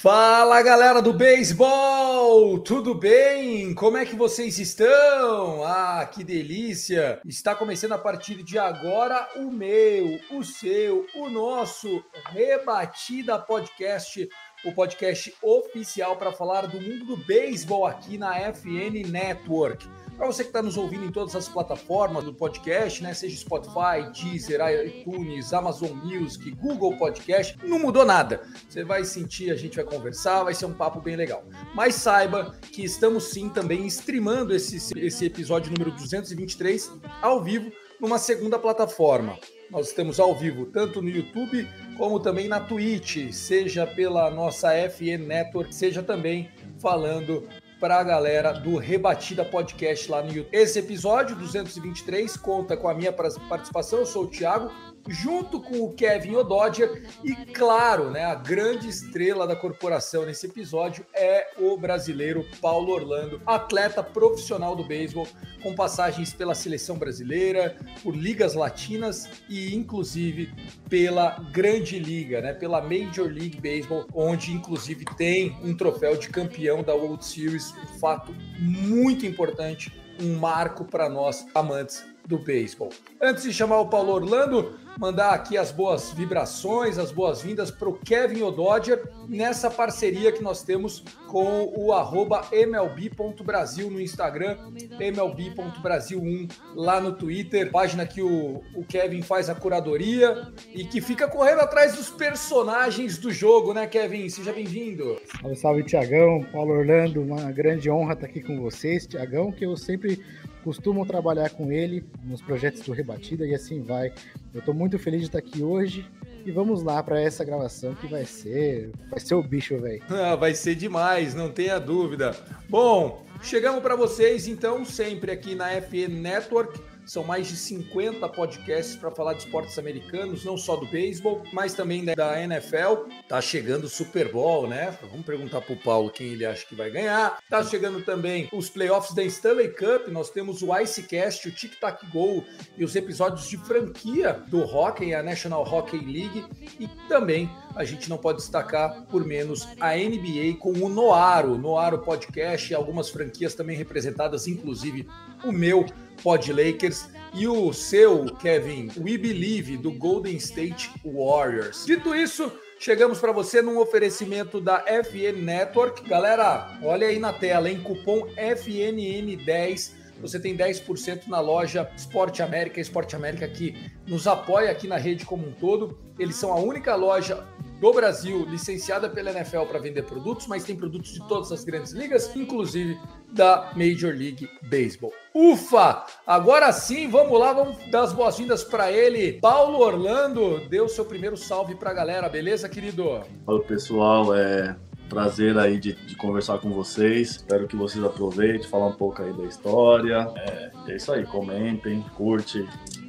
Fala galera do beisebol, tudo bem? Como é que vocês estão? Ah, que delícia! Está começando a partir de agora o meu, o seu, o nosso Rebatida Podcast, o podcast oficial para falar do mundo do beisebol aqui na FN Network. Para você que está nos ouvindo em todas as plataformas do podcast, né? Seja Spotify, Deezer, iTunes, Amazon Music, Google Podcast, não mudou nada. Você vai sentir, a gente vai conversar, vai ser um papo bem legal. Mas saiba que estamos sim também streamando esse, esse episódio número 223 ao vivo numa segunda plataforma. Nós estamos ao vivo tanto no YouTube como também na Twitch, seja pela nossa FN Network, seja também falando para a galera do Rebatida Podcast lá no YouTube. Esse episódio 223 conta com a minha participação, eu sou o Thiago, junto com o Kevin Ododja. E claro, né, a grande estrela da corporação nesse episódio é o brasileiro Paulo Orlando, atleta profissional do beisebol, com passagens pela seleção brasileira, por ligas latinas e inclusive pela Grande Liga, né, pela Major League Baseball, onde inclusive tem um troféu de campeão da World Series, um fato muito importante, um marco para nós amantes do beisebol. Antes de chamar o Paulo Orlando, mandar aqui as boas vibrações, as boas-vindas para o Kevin Ododger nessa parceria que nós temos com o arroba MLB.Brasil no Instagram, MLB.Brasil1 lá no Twitter, página que o, o Kevin faz a curadoria e que fica correndo atrás dos personagens do jogo, né, Kevin? Seja bem-vindo. Salve, salve, Tiagão, Paulo Orlando, uma grande honra estar aqui com vocês, Tiagão, que eu sempre costumo trabalhar com ele nos projetos do Rebatida e assim vai. Eu estou muito feliz de estar aqui hoje e vamos lá para essa gravação que vai ser, vai ser o bicho, velho. Ah, vai ser demais, não tenha dúvida. Bom, chegamos para vocês então sempre aqui na FN Network são mais de 50 podcasts para falar de esportes americanos, não só do beisebol, mas também da NFL. Tá chegando o Super Bowl, né? Vamos perguntar pro Paulo quem ele acha que vai ganhar. Tá chegando também os playoffs da Stanley Cup. Nós temos o Icecast, o Tic Tac Go e os episódios de franquia do hockey, a National Hockey League. E também a gente não pode destacar por menos a NBA com o Noaro, Noaro Podcast e algumas franquias também representadas, inclusive o meu Pod Lakers e o seu, Kevin, We Believe, do Golden State Warriors. Dito isso, chegamos para você num oferecimento da FN Network. Galera, olha aí na tela, em cupom FNN10 você tem 10% na loja Esporte América, Esporte América que nos apoia aqui na rede como um todo. Eles são a única loja do Brasil licenciada pela NFL para vender produtos, mas tem produtos de todas as grandes ligas, inclusive da Major League Baseball. Ufa! Agora sim, vamos lá, vamos dar as boas-vindas para ele. Paulo Orlando, deu seu primeiro salve para a galera, beleza, querido? Fala pessoal, é prazer aí de, de, conversar com vocês. Espero que vocês aproveitem, falar um pouco aí da história. É, é isso aí, comentem, curte,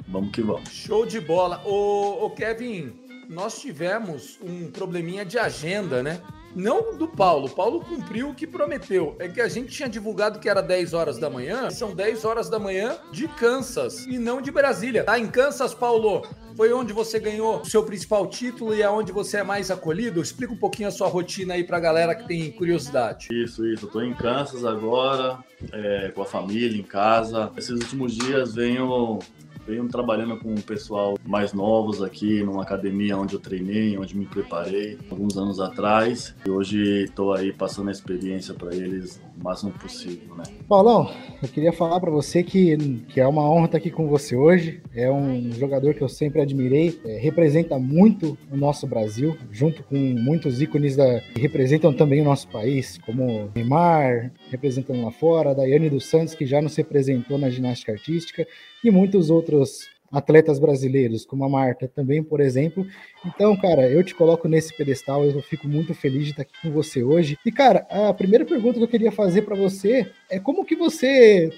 vamos que vamos. Show de bola. Ô, ô Kevin, nós tivemos um probleminha de agenda, né? Não do Paulo. Paulo cumpriu o que prometeu. É que a gente tinha divulgado que era 10 horas da manhã. São 10 horas da manhã de Kansas e não de Brasília. Tá em Kansas, Paulo? Foi onde você ganhou o seu principal título e é onde você é mais acolhido? Explica um pouquinho a sua rotina aí pra galera que tem curiosidade. Isso, isso. Eu tô em Kansas agora, é, com a família, em casa. Esses últimos dias venho venho trabalhando com o pessoal mais novos aqui numa academia onde eu treinei, onde me preparei alguns anos atrás. E hoje estou aí passando a experiência para eles o máximo possível, né? Paulão, eu queria falar para você que, que é uma honra estar aqui com você hoje. É um jogador que eu sempre admirei, é, representa muito o nosso Brasil, junto com muitos ícones da, que representam também o nosso país, como Neymar, representando lá fora, Daiane dos Santos, que já nos representou na ginástica artística, e muitos outros atletas brasileiros, como a Marta também, por exemplo. Então, cara, eu te coloco nesse pedestal, eu fico muito feliz de estar aqui com você hoje. E, cara, a primeira pergunta que eu queria fazer para você é como que você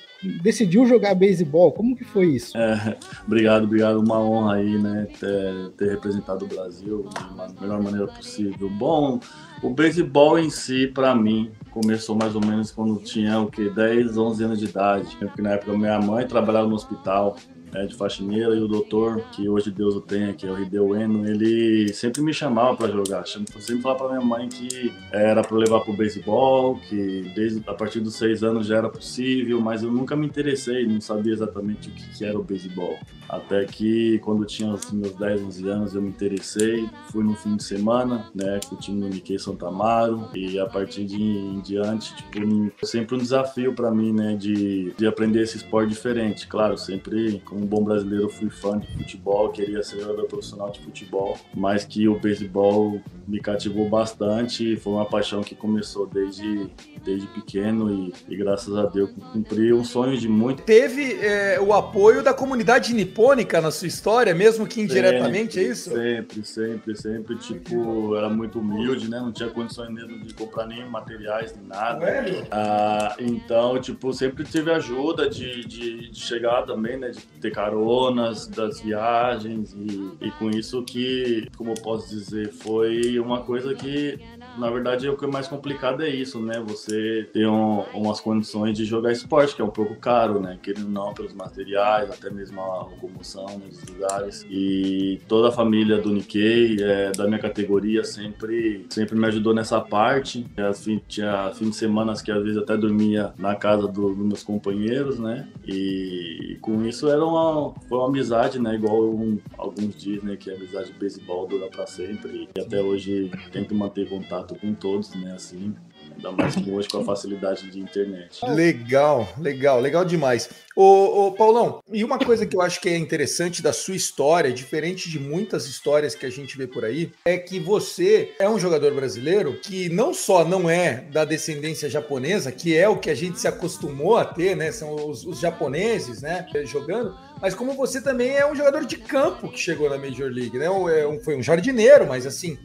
decidiu jogar beisebol? Como que foi isso? É, obrigado, obrigado. Uma honra aí, né, ter, ter representado o Brasil da melhor maneira possível. Bom, o beisebol em si, para mim, começou mais ou menos quando tinha o que 10, 11 anos de idade. Porque na época minha mãe trabalhava no hospital de faxineira, e o doutor, que hoje Deus o tenha, que é o Hideo Eno, ele sempre me chamava para jogar. Sempre falava para minha mãe que era para levar para o beisebol, que desde a partir dos seis anos já era possível, mas eu nunca me interessei, não sabia exatamente o que, que era o beisebol. Até que quando tinha assim, meus 10, 11 anos eu me interessei, fui no fim de semana, né, com o time do Nikkei Santa Amaro, e a partir de em diante, tipo, sempre um desafio para mim, né, de, de aprender esse esporte diferente. Claro, sempre com um bom brasileiro, fui fã de futebol, queria ser jogador profissional de futebol, mas que o beisebol me cativou bastante. Foi uma paixão que começou desde, desde pequeno e, e graças a Deus cumpri um sonho de muito. Teve é, o apoio da comunidade nipônica na sua história, mesmo que indiretamente, sempre, é isso? Sempre, sempre, sempre. Tipo, era muito humilde, né? Não tinha condições mesmo de comprar nem materiais, nem nada. Ah, então, tipo, sempre tive ajuda de, de, de chegar também, né? De ter caronas das viagens e, e com isso que, como eu posso dizer, foi uma coisa que na verdade, o que é mais complicado é isso, né? Você ter um, umas condições de jogar esporte, que é um pouco caro, né? Querendo não, pelos materiais, até mesmo a locomoção nos lugares. E toda a família do Nikkei, é, da minha categoria, sempre, sempre me ajudou nessa parte. Assim, tinha fim de semana que às vezes até dormia na casa do, dos meus companheiros, né? E com isso era uma, foi uma amizade, né? Igual um, alguns dizem, né? Que a amizade de beisebol dura para sempre. E até hoje tento manter contato contato com todos, né? Assim, ainda mais hoje com a facilidade de internet. Legal, legal, legal demais. Ô, ô, Paulão, e uma coisa que eu acho que é interessante da sua história, diferente de muitas histórias que a gente vê por aí, é que você é um jogador brasileiro que não só não é da descendência japonesa, que é o que a gente se acostumou a ter, né? São os, os japoneses, né? Jogando, mas como você também é um jogador de campo que chegou na Major League, né? Um, foi um jardineiro, mas assim,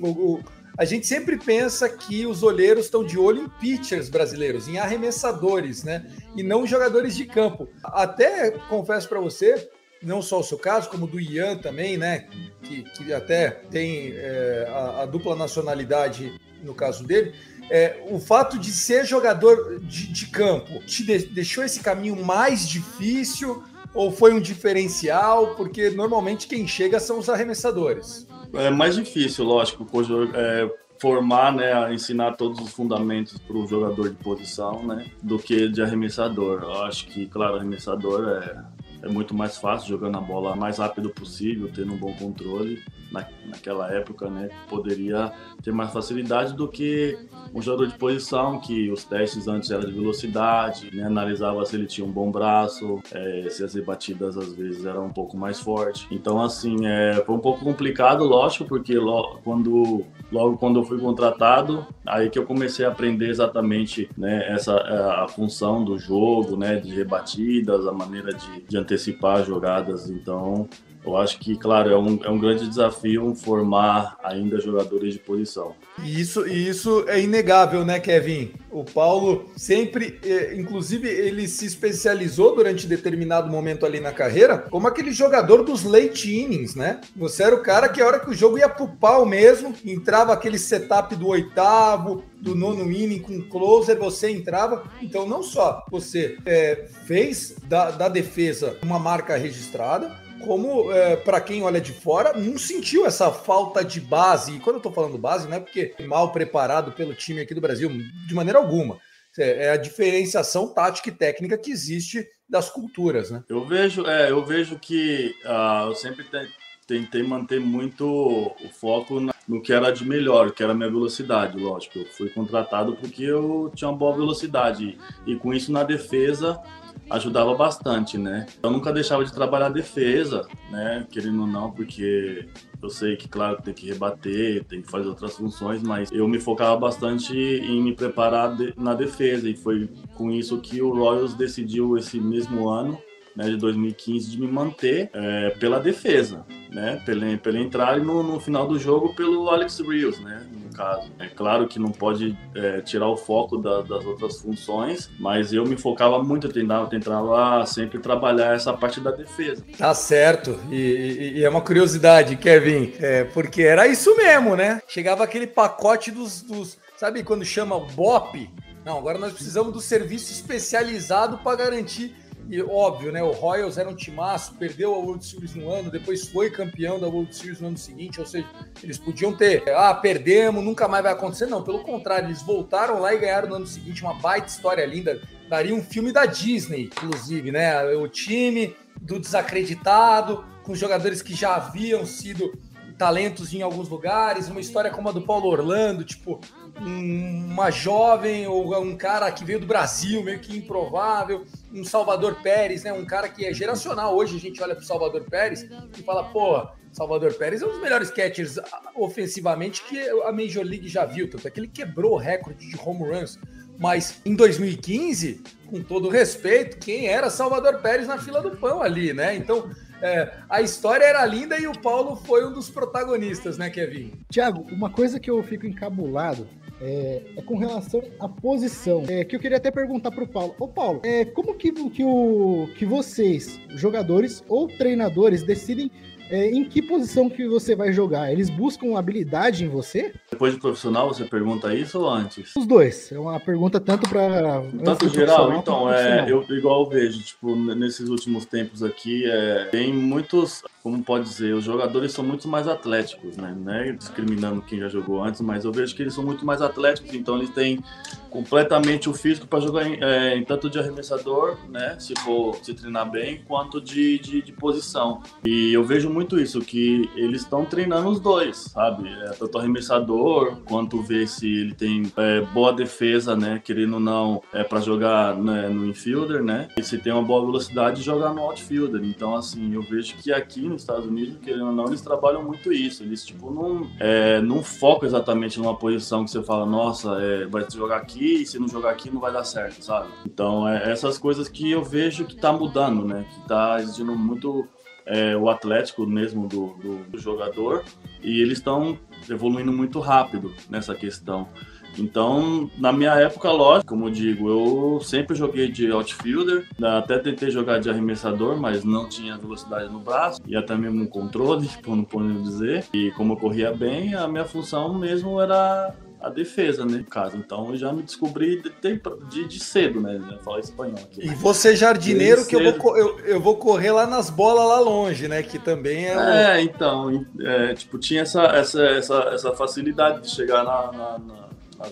o, o a gente sempre pensa que os olheiros estão de olho em pitchers brasileiros, em arremessadores, né? E não jogadores de campo. Até confesso para você, não só o seu caso, como do Ian também, né? Que, que até tem é, a, a, dupla nacionalidade no caso dele. É, o fato de ser jogador de, de campo te de, deixou esse caminho mais difícil ou foi um diferencial? Porque normalmente quem chega são os arremessadores. É mais difícil, lógico, é, formar, né, ensinar todos os fundamentos para o jogador de posição, né, do que de arremessador. Eu acho que, claro, arremessador é, é muito mais fácil jogando a bola mais rápido possível, tendo um bom controle na, naquela época, né, poderia ter mais facilidade do que um jogador de posição, que os testes antes eram de velocidade, né, analisava se ele tinha um bom braço, é, se as rebatidas às vezes eram um pouco mais fortes. Então, assim, é, foi um pouco complicado, lógico, porque lo, quando, logo quando eu fui contratado, aí que eu comecei a aprender exatamente né, essa, a função do jogo, né, de rebatidas, a maneira de, de antecipar jogadas. Então, eu acho que, claro, é um, é um grande desafio formar ainda jogadores de posição. E isso, isso é inegável, né, Kevin? O Paulo sempre, é, inclusive, ele se especializou durante determinado momento ali na carreira como aquele jogador dos late innings, né? Você era o cara que a hora que o jogo ia pro pau mesmo, entrava aquele setup do oitavo, do nono inning com closer, você entrava. Então, não só você é, fez da, da defesa uma marca registrada, como é, para quem olha de fora, não sentiu essa falta de base. E quando eu estou falando base, não é porque é mal preparado pelo time aqui do Brasil, de maneira alguma. É, é a diferenciação tática e técnica que existe das culturas, né? Eu vejo, é, eu vejo que uh, eu sempre te, tentei manter muito o foco na, no que era de melhor, que era a minha velocidade, lógico. Eu fui contratado porque eu tinha uma boa velocidade e com isso na defesa ajudava bastante, né? Eu nunca deixava de trabalhar a defesa, né? Querendo ou não, porque eu sei que, claro, tem que rebater, tem que fazer outras funções, mas eu me focava bastante em me preparar de, na defesa e foi com isso que o Royals decidiu esse mesmo ano né, de 2015 de me manter é, pela defesa, né, pela, pela entrar no, no, final do jogo pelo Alex Rios, né, caso. É claro que não pode é, tirar o foco da, das outras funções, mas eu me focava muito, eu tentava, tentava sempre trabalhar essa parte da defesa. Tá certo, e, e, e é uma curiosidade, Kevin, é, porque era isso mesmo, né? Chegava aquele pacote dos, dos sabe quando chama o BOP? Não, agora nós precisamos do serviço especializado para garantir e óbvio, né? O Royals era um timaço, perdeu a World Series no ano, depois foi campeão da World Series no ano seguinte. Ou seja, eles podiam ter, ah, perdemos, nunca mais vai acontecer. Não, pelo contrário, eles voltaram lá e ganharam no ano seguinte uma baita história linda. Daria um filme da Disney, inclusive, né? O time do desacreditado, com jogadores que já haviam sido talentos em alguns lugares, uma história como a do Paulo Orlando, tipo, um, uma jovem ou um cara que veio do Brasil, meio que improvável, um Salvador Pérez, né? Um cara que é geracional. Hoje a gente olha para o Salvador Pérez e fala, pô, Salvador Pérez é um dos melhores catchers ofensivamente que a Major League já viu, tanto é que ele quebrou o recorde de home runs. Mas em 2015, com todo respeito, quem era Salvador Pérez na fila do pão ali, né? Então, é, a história era linda e o Paulo foi um dos protagonistas, né, Kevin? Tiago, uma coisa que eu fico encabulado é, é, com relação à posição. É, que eu queria até perguntar para o Paulo. Ô Paulo, é, como que, que, o, que vocês, jogadores ou treinadores, decidem é, em que posição que você vai jogar? Eles buscam habilidade em você? Depois de profissional, você pergunta isso ou antes? Os dois. É uma pergunta tanto para. Tanto geral, então, é, eu igual eu vejo, tipo, nesses últimos tempos aqui, é, tem muitos como pode dizer, os jogadores são muito mais atléticos, né? né? Discriminando quem já jogou antes, mas eu vejo que eles são muito mais atléticos, então eles têm completamente o físico para jogar em, é, em, tanto de arremessador, né? Se for se treinar bem, quanto de, de, de posição. E eu vejo muito isso, que eles estão treinando os dois, sabe? É, tanto arremessador, quanto ver se ele tem é, boa defesa, né? Querendo ou não, é para jogar né, no infielder, né? E se tem uma boa velocidade, jogar no outfielder. Então, assim, eu vejo que aqui nos Estados Unidos, querendo ou não, eles trabalham muito isso. Eles, tipo, não, é, não focam exatamente numa posição que você fala, nossa, é, vai jogar aqui e se não jogar aqui não vai dar certo, sabe? Então, é essas coisas que eu vejo que tá mudando, né? Que tá exigindo muito é, o atlético mesmo do, do, do jogador e eles estão evoluindo muito rápido nessa questão. Então, na minha época, lógico, como eu digo, eu sempre joguei de outfielder, até tentei jogar de arremessador, mas não tinha velocidade no braço e até mesmo no controle, como podemos dizer. E como eu corria bem, a minha função mesmo era a defesa, né, no caso. Então eu já me descobri de, de, de cedo, né? Já falar espanhol aqui. E você jardineiro que eu vou, eu, eu, vou correr lá nas bolas lá longe, né? Que também é. É, então, é, tipo, tinha essa, essa, essa, essa facilidade de chegar na, na, na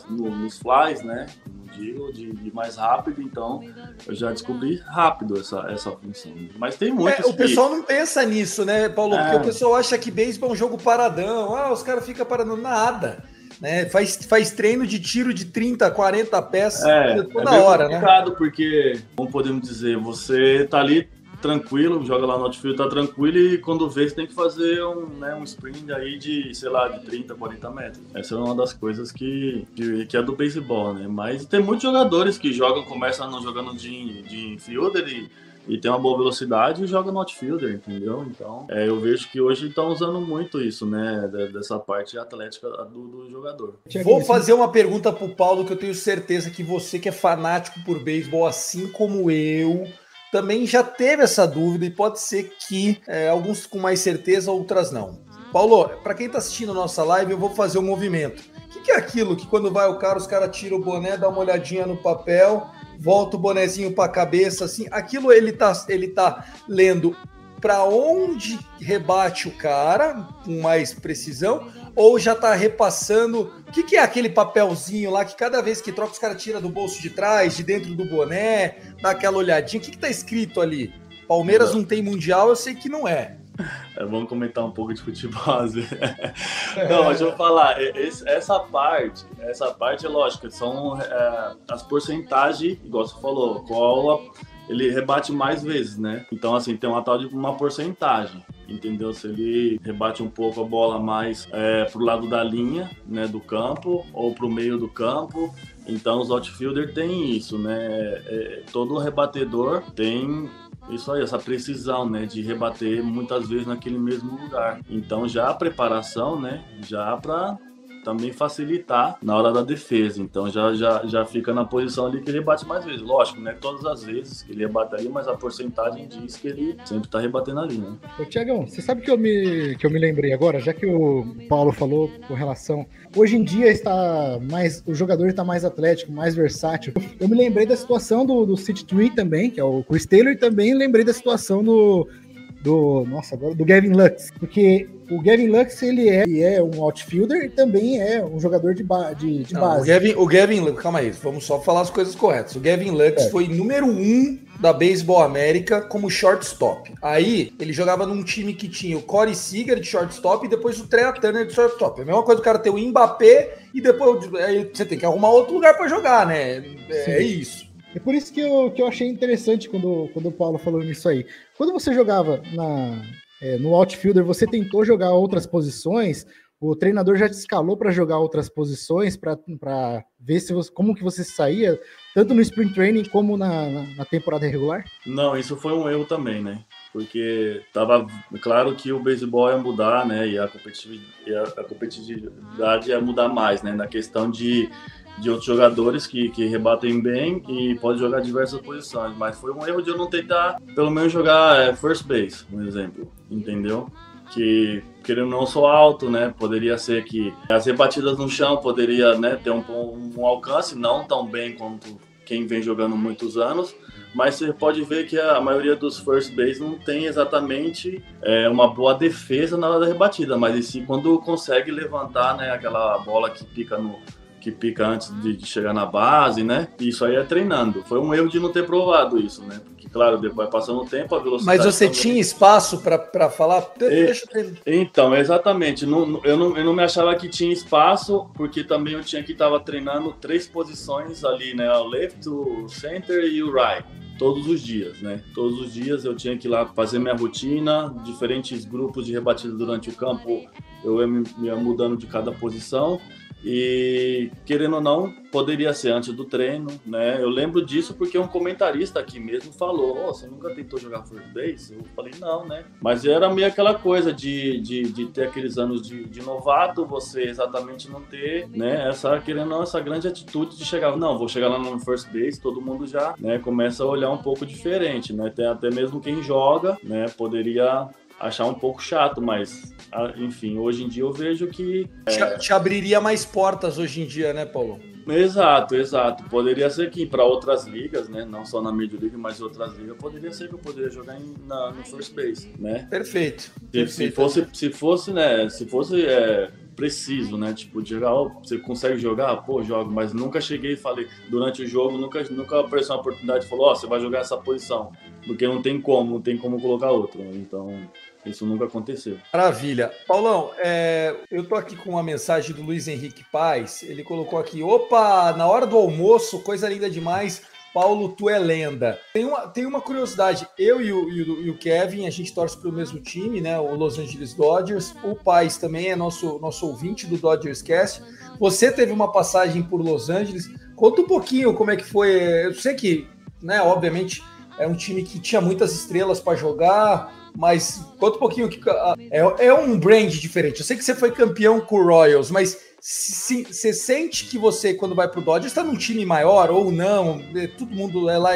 no, nos flies, né? Digo, de, de, mais rápido, então eu já descobri rápido essa, essa função. Mas tem muitos. É, o pessoal não pensa nisso, né, Paulo? É. Porque o pessoal acha que beisebol é um jogo paradão. Ah, os caras ficam paradão. Nada. Né? Faz, faz treino de tiro de 30, 40 pés é, toda é hora, né? É complicado porque, como podemos dizer, você tá ali tranquilo, joga lá no outfield, tá tranquilo e quando vê você tem que fazer um, né, um sprint aí de, sei lá, de 30, 40 metros. Essa é uma das coisas que, que, que é do beisebol, né? Mas tem muitos jogadores que jogam, começam jogando de, de infielder e e tem uma boa velocidade e joga no outfielder, entendeu? Então, é, eu vejo que hoje estão usando muito isso, né? Dessa parte atlética do, do, jogador. Vou fazer uma pergunta pro Paulo que eu tenho certeza que você que é fanático por beisebol, assim como eu, também já teve essa dúvida e pode ser que é, alguns com mais certeza, outras não. Paulo, para quem está assistindo a nossa live, eu vou fazer um movimento. O que, que, é aquilo que quando vai o cara, os caras tiram o boné, dá uma olhadinha no papel, volta o bonezinho para a cabeça, assim. Aquilo ele tá, ele tá lendo para onde rebate o cara, com mais precisão, ou já tá repassando. O que, que, é aquele papelzinho lá que cada vez que troca os caras tira do bolso de trás, de dentro do boné, dá aquela olhadinha? O que, que tá escrito ali? Palmeiras não tem mundial, eu sei que não é. é vamos comentar um pouco de futebol. não, mas eu vou falar, essa parte, essa parte é lógica, são é, as porcentagens, igual você falou, qual ele rebate mais vezes, né? Então, assim, tem uma tal de uma porcentagem entendeu? Se ele rebate um pouco a bola mais é, pro lado da linha, né, do campo, ou pro meio do campo. Então os outfielder tem isso, né? É, todo rebatedor tem Isso aí, essa precisão, né, de rebater muitas vezes naquele mesmo lugar. Então já a preparação, né, já para também facilitar na hora da defesa. Então já, já, já fica na posição ali que ele rebate mais vezes. Lógico, né? Todas as vezes que ele rebate ali, mas a porcentagem diz que ele sempre tá rebatendo ali, né? Ô, Tiagão, você sabe que eu, me, que eu me lembrei agora, já que o Paulo falou com relação. Hoje em dia está mais. O jogador está mais atlético, mais versátil. Eu me lembrei da situação do, do City Tree também, que é o Chris Taylor, e também lembrei da situação do. Do, nossa, agora do Gavin Lux, porque o Gavin Lux ele é, ele é um outfielder e também é um jogador de, ba de, de Não, base. o Gavin, o Gavin Lux, calma aí, vamos só falar as coisas corretas. O Gavin Lux É. foi número um da Baseball América como shortstop. Aí ele jogava num time que tinha o Corey Seager de shortstop e depois o Trey Turner de shortstop. É a mesma coisa o cara ter o Mbappé e depois aí você tem que arrumar outro lugar para jogar, né? É Sim. isso. É por isso que eu, que eu achei interessante quando, quando o Paulo falou nisso aí. Quando você jogava na, é, no outfielder, você tentou jogar outras posições, o treinador já te escalou para jogar outras posições, para ver se você, como que você saía, tanto no sprint training como na, na, temporada regular? Não, isso foi um erro também, né? Porque tava claro que o beisebol ia mudar, né? E a competitividade, e a, a competitividade ia mudar mais, né? Na questão de, de outros jogadores que, que rebatem bem e pode jogar diversas posições. Mas foi um erro de eu não tentar, pelo menos, jogar é, first base, um exemplo, entendeu? Que querendo não sou alto, né? Poderia ser que as rebatidas no chão poderia né, ter um, um alcance não tão bem quanto quem vem jogando muitos anos, mas você pode ver que a maioria dos first base não tem exatamente é, uma boa defesa na hora da rebatida, mas e sim quando consegue levantar né, aquela bola que pica no que pica antes de, chegar na base, né? Isso aí é treinando. Foi um erro de não ter provado isso, né? Porque, claro, depois passando o tempo, a velocidade. Mas você também- tinha espaço para falar? Deixa eu. Então, exatamente. Não- eu, não, eu não me achava que tinha espaço, porque também eu tinha que estar treinando três posições ali, né? O left, o center e o right. Todos os dias, né? Todos os dias eu tinha que ir lá fazer minha rotina, diferentes grupos de rebatida durante o campo, eu ia me ia mudando de cada posição. E querendo ou não, poderia ser antes do treino, né? Eu lembro disso porque um comentarista aqui mesmo falou: oh, você nunca tentou jogar first base? Eu falei: não, né? Mas era meio aquela coisa de, de, de ter aqueles anos de, de novato, você exatamente não ter, né? Essa, querendo ou não, essa grande atitude de chegar, não, vou chegar lá no first base, todo mundo já né, começa a olhar um pouco diferente, né? Tem até mesmo quem joga, né? Poderia achar um pouco chato, mas enfim, hoje em dia eu vejo que Te, te abriria mais portas hoje em dia, né, Paulo? Exato, exato. Poderia ser que para outras ligas, né? Não só na Major League, mas outras ligas, poderia ser que eu poderia jogar em, na, no first base, né? Perfeito. Se, se Perfeito. fosse, se fosse, né? Se fosse é, preciso, né? Tipo, de jogar, ó, você consegue jogar? Pô, jogo, mas nunca cheguei e falei, durante o jogo, nunca, nunca apareceu uma oportunidade e falou, ó, você vai jogar essa posição. Porque não tem como, não tem como colocar outro. Então, isso nunca aconteceu. Maravilha. Paulão, é, eu tô aqui com uma mensagem do Luiz Henrique Paz. Ele colocou aqui: opa, na hora do almoço, coisa linda demais. Paulo, tu é lenda. Tem uma, tem uma curiosidade. Eu e o, e o- Kevin, a gente torce para o mesmo time, né? O Los Angeles Dodgers. O Paz também é nosso, nosso ouvinte do Dodgers Cast. Você teve uma passagem por Los Angeles. Conta um pouquinho como é que foi. Eu sei que, né, obviamente, é um time que tinha muitas estrelas para jogar, mas conta um pouquinho que ah, é, é um brand diferente. Eu sei que você foi campeão com o Royals, mas você sente que você, quando vai pro Dodgers, está num time maior ou não? É, Todo mundo é lá,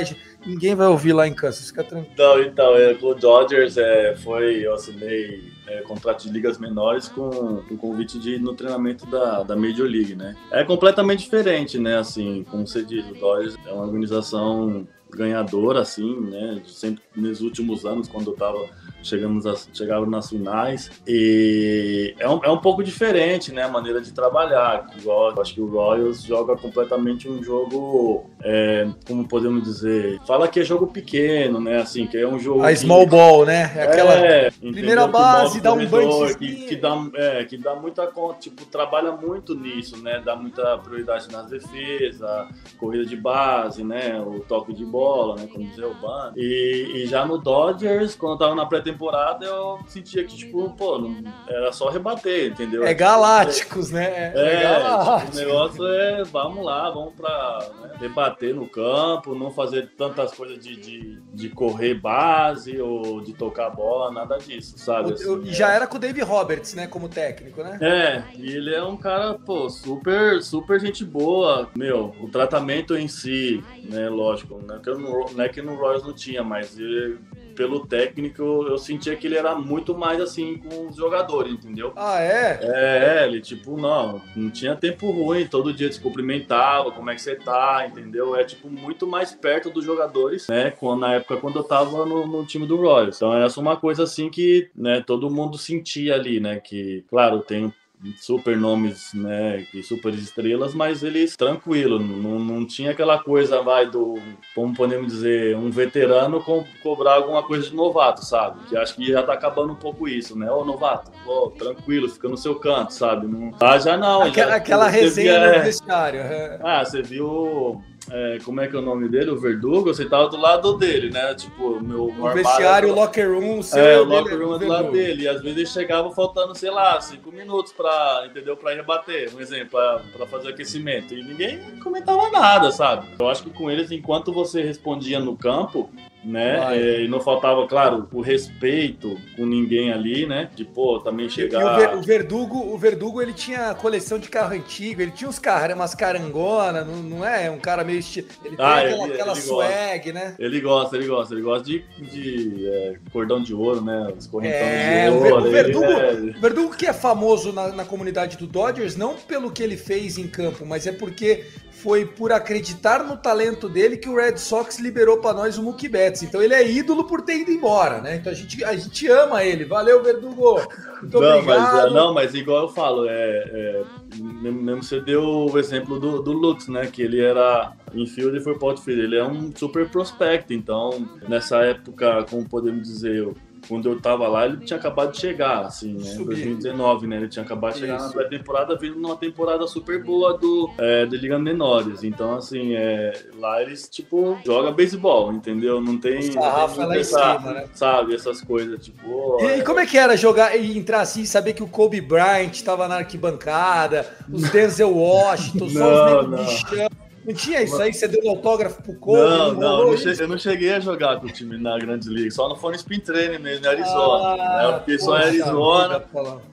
ninguém vai ouvir lá em Kansas, fica tranquilo. Então, então é, o Dodgers é, foi, eu assinei é, contrato de ligas menores com o convite de ir no treinamento da, da Major League, né? É completamente diferente, né? Assim, como você diz, o Dodgers é uma organização ganhadora, assim, né? Sempre nos últimos anos, quando eu tava chegamos a, chegava nas finais e é um, é um pouco diferente, né? A maneira de trabalhar. Igual, acho que o Royals joga completamente um jogo, é, como podemos dizer, fala que é jogo pequeno, né? Assim, que é um jogo A que- small ball, né? É aquela. é, primeira base, dá um bunchzinho. que, que dá, é, que dá muita conta, tipo, trabalha muito nisso, né? Dá muita prioridade nas defesas, corrida de base, né? O toque de bola, né? Como dizer, o ban. E, e já no Dodgers, quando eu tava na pré pré-temporada eu sentia que, tipo, pô, não, era só rebater, entendeu? É galácticos, né? É, tipo, galácticos. o negócio é, vamos lá, vamos pra né, debater no campo, não fazer tantas coisas de, de, de correr base ou de tocar bola, nada disso, sabe? Assim, E já era com o Dave Roberts, né? Como técnico, né? é, e ele é um cara, pô, super, super gente boa. Meu, o tratamento em si, né, lógico, não é que, no, não é que no Royals não tinha, mas ele- pelo técnico eu sentia que ele era muito mais assim com os jogadores, entendeu? Ah, é? É, ele, tipo, não, não tinha tempo ruim, todo dia se cumprimentava, como é que você tá, entendeu? É, tipo, muito mais perto dos jogadores, né, quando, na época quando eu tava no, no time do Royals. Então, essa é uma coisa, assim, que, né, todo mundo sentia ali, né, que, claro, tem super nomes, né, e super estrelas, mas eles tranquilo, não, não tinha aquela coisa, vai, do, como podemos dizer, um veterano co cobrar alguma coisa de novato, sabe? Que acho que já tá acabando um pouco isso, né? Ô, novato, ô, tranquilo, fica no seu canto, sabe? Não... Ah, já não. Aquela, já, aquela resenha via- no é. vestiário. é. Ah, você viu. É, como é que é o nome dele? O Verdugo? Você tava do lado dele, né? Tipo, o meu. O vestiário, o locker room, o seu É, o locker room é do lado dele. E às vezes ele chegava faltando, sei lá, cinco minutos pra, entendeu? Pra rebater, um exemplo, pra fazer aquecimento. E ninguém comentava nada, sabe? Eu acho que com eles, enquanto você respondia no campo, né? Vai. é, e não faltava, claro, o respeito com ninguém ali, né? De, pô, também E o, chegar. Ver- o Verdugo, o Verdugo, ele tinha coleção de carro antigo, ele tinha uns carros, umas carangona, não, não é? Um cara meio estilo. Ele tem Ah, aquela, ele- aquela ele swag, né? Ele gosta, ele gosta, ele gosta de, de é, cordão de ouro, né? Os correntões É, de ouro. o Verdugo- ele- O Verdugo que é famoso na, na comunidade do Dodgers, não pelo que ele fez em campo, mas é porque foi por acreditar no talento dele que o Red Sox liberou pra nós o Mookie Betts. Então ele é ídolo por ter ido embora, né? Então a gente, a gente ama ele. Valeu, Verdugo. Muito não, mas, obrigado. é, não, mas igual eu falo, é, é, mesmo você deu o exemplo do, do Lux, né? Que ele era infield e foi para outfield. Ele é um super prospect, então nessa época, como podemos dizer, quando eu tava lá, ele tinha acabado de chegar, assim, né? Em Subir. 2019, né? Ele tinha acabado de chegar Isso. na pré-temporada, vindo numa temporada super boa do, é, de Liga Menores. Então, assim, é, lá eles, tipo, jogam beisebol, entendeu? Não tem. O sarrafo é lá em cima, né? Sabe, essas coisas, tipo. E, e como é que era jogar e entrar assim, saber que o Kobe Bryant estava na arquibancada, os Denzel Washington, só os negros bichão. Não tinha isso aí? Você deu autógrafo pro Kobe? Não, não, não, cheguei, eu não cheguei a jogar com o time na Grande Liga, só no Fone Spin Training mesmo, em Arizona. né? Eu fiquei só em Ah, Arizona,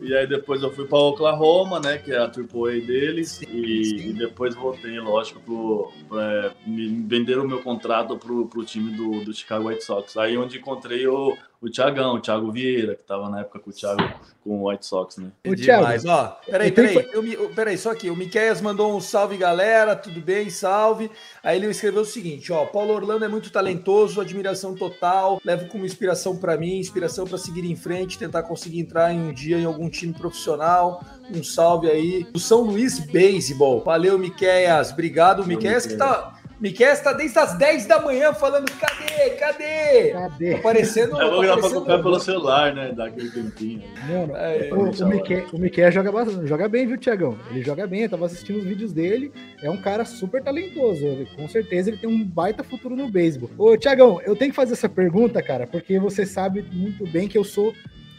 e aí depois eu fui para Oklahoma, né, que é a AAA deles, Sim, e, sim. e depois voltei, lógico, pro, pra, me me venderam o meu contrato pro, pro time do, do Chicago White Sox. Aí onde encontrei o, o Thiagão, o Thiago Vieira, que tava na época com o Thiago, com o White Sox, né. Ô, Thiago, Demais, ó. Peraí, eu tenho peraí. Eu, me- peraí, só aqui. O Miqueias mandou um salve, galera. Tudo bem? Salve. Aí ele escreveu o seguinte, ó. Paulo Orlando é muito talentoso, admiração total. Levo como inspiração pra mim, inspiração pra seguir em frente, tentar conseguir entrar em um dia em algum time profissional. Um salve aí. O São Luís Baseball. Valeu, Miqueias. Obrigado. O Miqueias que tá... Miqueias tá desde as 10 da manhã falando, cadê? Cadê? Cadê? Aparecendo... Eu vou gravar aparecendo- acompanhar pelo celular, né, dá aquele tempinho. Mano, É, o, o, Miquel, o Miquel joga, bastante- joga bem, viu, Tiagão? Ele joga bem, eu tava assistindo os vídeos dele. É um cara super talentoso. Com certeza ele tem um baita futuro no beisebol. Ô, Tiagão, eu tenho que fazer essa pergunta, cara, porque você sabe muito bem que eu sou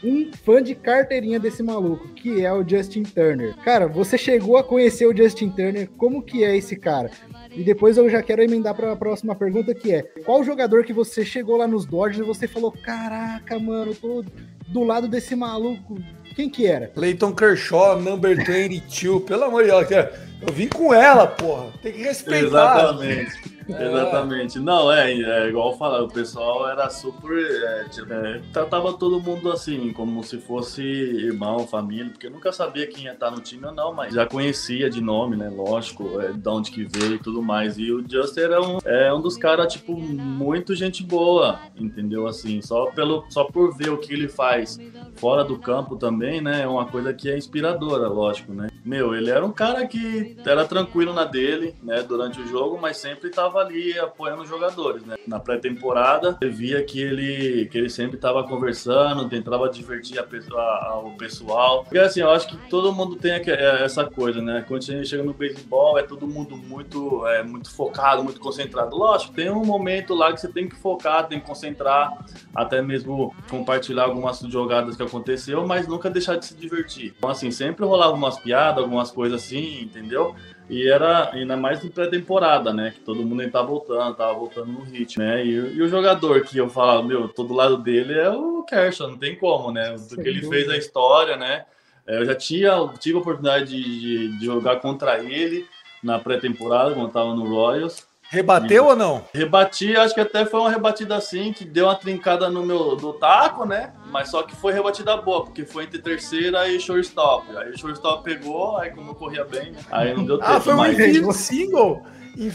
um fã de carteirinha desse maluco, que é o Justin Turner. Cara, você chegou a conhecer o Justin Turner, como que é esse cara? E depois eu já quero emendar para a próxima pergunta, que é: qual jogador que você chegou lá nos Dodgers e você falou, caraca, mano, eu tô do lado desse maluco? Quem que era? Clayton Kershaw, number 22. Pelo amor de Deus, eu vim com ela, porra. Tem que respeitar. Exatamente. É. Exatamente. Não, é, é igual falar, o pessoal era super. É, tipo, é, tratava todo mundo assim, como se fosse irmão, família, porque eu nunca sabia quem ia estar no time ou não, mas já conhecia de nome, né? Lógico, é, de onde que veio e tudo mais. E o Justin era um, é um dos caras, tipo, muito gente boa, entendeu? Assim, só, pelo, só por ver o que ele faz fora do campo também, né? É uma coisa que é inspiradora, lógico, né? Meu, ele era um cara que era tranquilo na dele, né? Durante o jogo, mas sempre tava estava ali apoiando os jogadores, né? Na pré-temporada, você via que ele, que ele sempre estava conversando, tentava divertir a pessoa, a- o pessoal. Porque assim, eu acho que todo mundo tem é, essa coisa, né? Quando a gente chega no beisebol, é todo mundo muito, é, muito focado, muito concentrado. Lógico, tem um momento lá que você tem que focar, tem que concentrar, até mesmo compartilhar algumas jogadas que aconteceu, mas nunca deixar de se divertir. Então, assim, sempre rolava umas piadas, algumas coisas assim, entendeu? E era ainda mais em pré-temporada, né? Que todo mundo ainda tá voltando, tava voltando no ritmo, né? E, e o jogador que eu falo, meu, tô do lado dele é o Kershaw, não tem como, né? Do Sem que ele fez a história, né? É, Eu já tinha, tive a oportunidade de, de- de jogar contra ele na pré-temporada, quando eu tava no Royals. Rebateu ou não? Rebati, acho que até foi uma rebatida assim, que deu uma trincada no meu do taco, né? Mas só que foi rebatida boa, porque foi entre terceira e shortstop. Aí o shortstop pegou, aí como eu corria bem, aí não deu tempo. Ah, foi um mas single?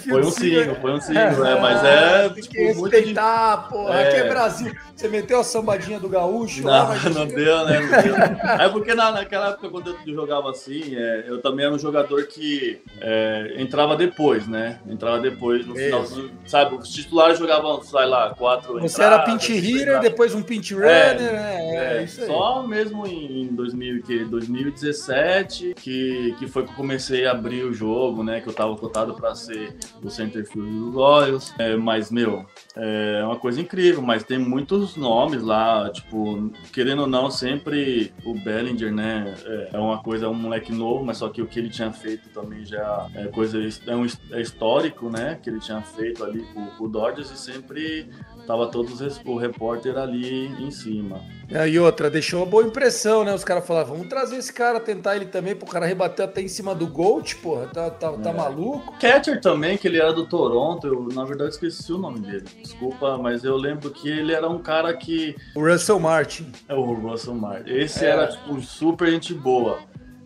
Foi um single, foi um single, né? Mas é, tem tipo, que muito de... respeitar, porra. É. Aqui é Brasil. Você meteu a sambadinha do gaúcho lá, Não, não deu, né? Não deu. É porque na, naquela época, quando eu jogava assim, é, eu também era um jogador que é, entrava depois, né? Entrava depois no final. Isso. do- Sabe, os titulares jogavam, sei lá, quatro Você era entradas, pinch cinco hitter, depois um pinch runner, é, é, É, isso aí. só mesmo em 2000, e que, 2017 que, que foi que eu comecei a abrir o jogo, né? Que eu tava cotado para ser o center field do Royals. É, mas, meu, é uma coisa incrível, mas tem muitos nomes lá, tipo, querendo ou não, sempre o Bellinger, né? É, é uma coisa, é um moleque novo, mas só que o que ele tinha feito também já é coisa, é, um, é histórico, né? Que ele tinha feito ali com o Dodgers e sempre tava todos os- o repórter ali em cima. É, E outra, deixou uma boa impressão, né? Os caras falaram, vamos trazer esse cara, tentar ele também, pro cara rebater até em cima do Gold, porra, tá, tá, tá É. maluco? Catcher também, que ele era do Toronto, eu na verdade esqueci o nome dele. Desculpa, mas eu lembro que ele era um cara que. O Russell Martin. É o Russell Martin. Esse É. era, tipo, super gente boa.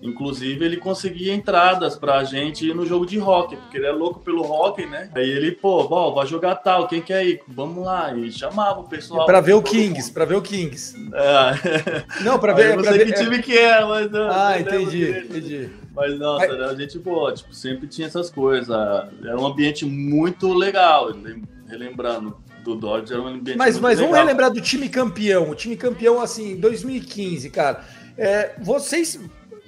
Inclusive, ele conseguia entradas pra gente ir no jogo de hockey, porque ele é louco pelo hockey, né? Aí ele, pô, bom, vai jogar tal, quem quer ir? Vamos lá. E chamava o pessoal. Pra ver o Kings, pra ver o Kings. É. Não, pra Aí ver. eu não sei ver que é- time que é, mas. eu- Ah, eu lembro entendi, dele. entendi. Mas nossa, Mas- era gente boa, tipo, sempre tinha essas coisas. Era um ambiente muito legal. lem- Relembrando do Dodge, era um ambiente Mas, mas vamos legal. relembrar do time campeão. O time campeão, assim, em 2015, cara. É, vocês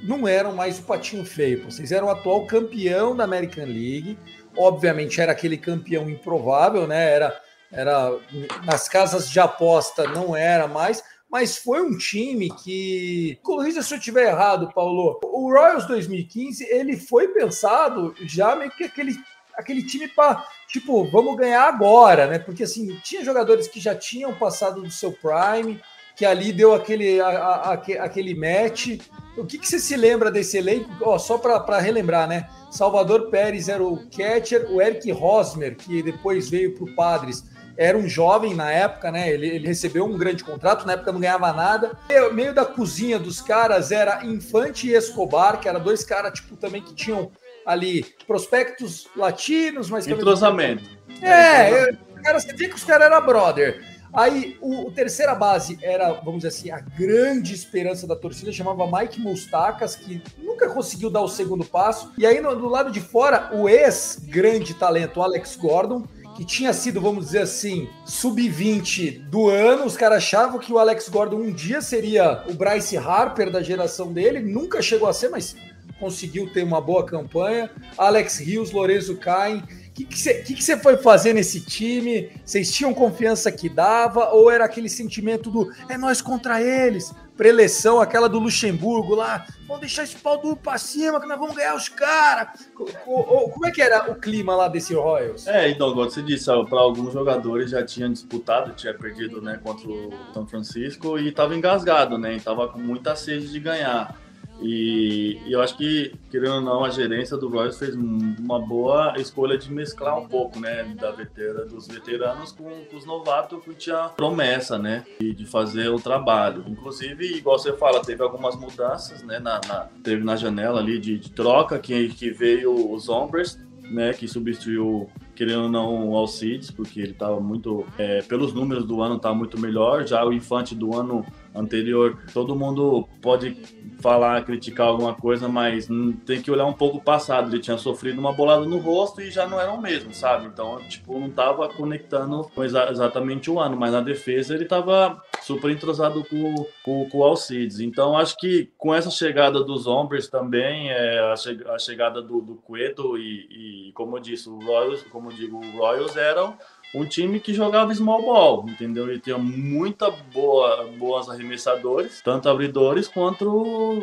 não eram mais o patinho feio, vocês eram o atual campeão da American League. Obviamente era aquele campeão improvável, né? Era, era nas casas de aposta não era mais, mas foi um time que, corrija se eu estiver errado, Paulo. O Royals 2015 ele foi pensado já meio que aquele aquele time para tipo, vamos ganhar agora, né? Porque assim, tinha jogadores que já tinham passado do seu prime, que ali deu aquele, a- a- aque- aquele match. O que, que você se lembra desse elenco? Ó, só para relembrar, né? Salvador Pérez era o catcher, o Eric Rosmer, que depois veio para o Padres, era um jovem na época, né? Ele, ele recebeu um grande contrato, na época não ganhava nada. Meio, meio da cozinha dos caras era Infante e Escobar, que eram dois caras, tipo, também que tinham ali prospectos latinos, mas... Entrosamento. É, eu- cara, você via que os caras eram brother. Aí o, o terceira base era, vamos dizer assim, a grande esperança da torcida, chamava Mike Mustakas, que nunca conseguiu dar o segundo passo. E aí no, do lado de fora, o ex-grande talento Alex Gordon, que tinha sido, vamos dizer assim, sub-20 do ano. Os caras achavam que o Alex Gordon um dia seria o Bryce Harper da geração dele, nunca chegou a ser, mas conseguiu ter uma boa campanha. Alex Rios, Lorenzo Cain. O que você foi fazer nesse time? Vocês tinham confiança que dava? Ou era aquele sentimento do é nós contra eles? Preleção, aquela do Luxemburgo lá, vamos deixar esse pau duro pra cima que nós vamos ganhar os caras. Como é que era o clima lá desse Royals? É, então, como você disse, para alguns jogadores já tinham disputado, tinha perdido né, contra o São Francisco e estava engasgado, né? Estava com muita sede de ganhar. E, e eu acho que, querendo ou não, a gerência do Royals fez um- uma boa escolha de mesclar um pouco, né, da vetera, dos veteranos com, com os novatos que tinha promessa, né, e de fazer o trabalho. Inclusive, igual você fala, teve algumas mudanças, né, na, na- teve na janela ali de, de troca, que, que veio os Ombres, né, que substituiu querendo ou não, o Alcides, porque ele estava muito, é, pelos números do ano, tá muito melhor. Já o Infante do ano anterior, todo mundo pode falar, criticar alguma coisa, mas tem que olhar um pouco o passado. Ele tinha sofrido uma bolada no rosto e já não era o mesmo, sabe? Então, tipo, não tava conectando exa exatamente o ano, mas na defesa ele tava super entrosado com, com, com o Alcides. Então, acho que com essa chegada dos Ombres também, é, a, che a chegada do, do Cueto e, e, como eu disse, o Royals, como digo, o Royals eram um time que jogava small ball, entendeu? Ele tinha muita boa, boas arremessadores, tanto abridores quanto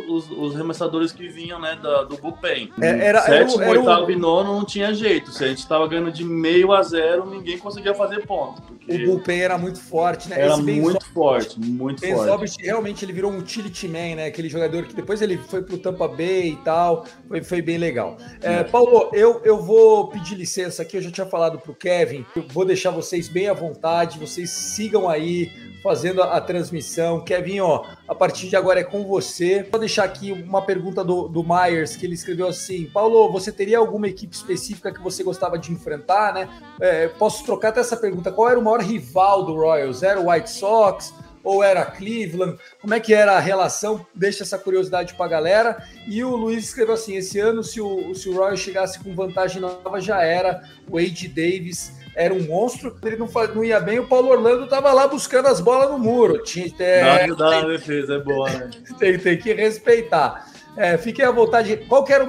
os, os arremessadores que vinham, né, da, do bullpen. É, era, Sétimo, era, oitavo e nono não tinha jeito. Se a gente estava ganhando de meio a zero, ninguém conseguia fazer ponto. O bullpen era muito forte, né? Era muito forte, muito ben forte. realmente ele virou um utility man, né? Aquele jogador que depois ele foi pro Tampa Bay e tal, foi, foi bem legal. É, Paulo, eu, eu vou pedir licença aqui, eu já tinha falado pro Kevin, eu vou deixar vocês bem à vontade, vocês sigam aí fazendo a, a transmissão. Kevin, ó, a partir de agora é com você. Vou deixar aqui uma pergunta do, do Myers, que ele escreveu assim: Paulo, você teria alguma equipe específica que você gostava de enfrentar, né? É, posso trocar até essa pergunta: qual era o maior rival do Royals? Era o White Sox? ou era Cleveland? Como é que era a relação? Deixa essa curiosidade para a galera. E o Luiz escreveu assim: esse ano, se o, se o Royals chegasse com vantagem nova, já era. O Wade Davis era um monstro, ele não, não ia bem, o Paulo Orlando estava lá buscando as bolas no muro. Tinha, é, dá, dá defesa, é boa, né? Tem, tem que respeitar. É, fiquem à vontade. Qual que era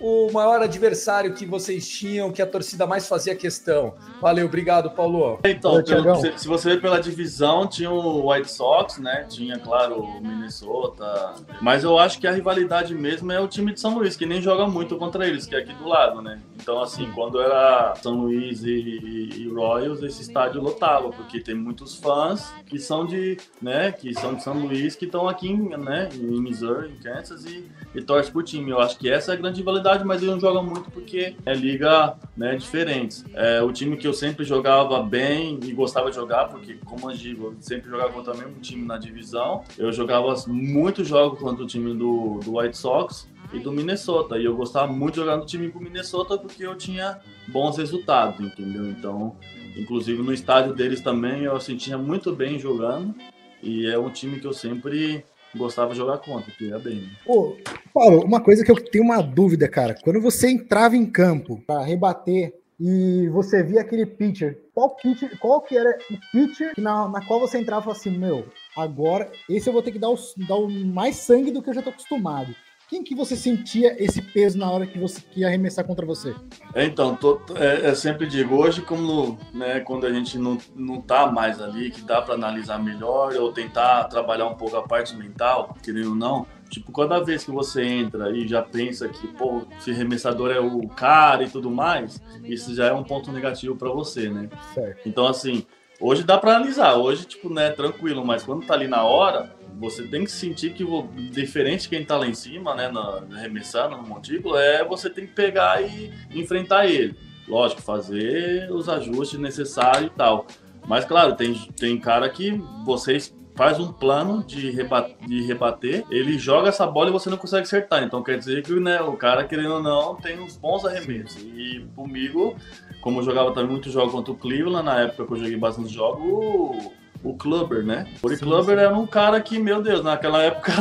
o maior adversário que vocês tinham, que a torcida mais fazia questão? Valeu, obrigado, Paulo. Então, pelo, se, se, você ver pela divisão, tinha o White Sox, né? Tinha, claro, o Minnesota. Mas eu acho que a rivalidade mesmo é o time de São Luís, que nem joga muito contra eles, que é aqui do lado, né? Então, assim, quando era São Luís e, e, e Royals, esse estádio lotava, porque tem muitos fãs que são de, né, que são de São Luís, que estão aqui, né, em Missouri, em Kansas, e, e torcem pro time. Eu acho que essa é a grande rivalidade mas ele não joga muito porque é liga né, diferentes. É, o time que eu sempre jogava bem e gostava de jogar, porque, como eu digo, eu sempre jogava contra o mesmo time na divisão. Eu jogava muitos jogos contra o time do, do White Sox e do Minnesota. E eu gostava muito de jogar no time com o Minnesota porque eu tinha bons resultados, entendeu? Então, inclusive no estádio deles também eu sentia muito bem jogando. E é um time que eu sempre gostava de jogar contra, que ia bem. Né? Ô, Paulo, uma coisa que eu tenho uma dúvida, cara. Quando você entrava em campo para rebater e você via aquele pitcher, qual pitcher, qual que era o pitcher na, na qual você entrava e falava assim, meu, agora esse eu vou ter que dar o, dar o mais sangue do que eu já tô acostumado. Quem que você sentia esse peso na hora que você que ia arremessar contra você? Então, tô, é, eu sempre digo, hoje como né, quando a gente não, não tá mais ali, que dá para analisar melhor ou tentar trabalhar um pouco a parte mental, querendo ou não, tipo, cada vez que você entra e já pensa que, pô, esse arremessador é o cara e tudo mais, isso já é um ponto negativo para você, né? Certo. Então, assim, hoje dá para analisar, hoje, tipo, né, tranquilo, mas quando tá ali na hora, você tem que sentir que, diferente de quem tá lá em cima, né, na, arremessando no montículo, é você tem que pegar e enfrentar ele. Lógico, fazer os ajustes necessários e tal. Mas, claro, tem, tem cara que vocês faz um plano de, rebater, de rebater, ele joga essa bola e você não consegue acertar. Então quer dizer que né, o cara, querendo ou não, tem uns bons arremessos. E comigo, como eu jogava também muito jogo contra o Cleveland, na época que eu joguei bastante jogos, o Clubber, né? O Corey Clubber era um cara que, meu Deus, naquela época,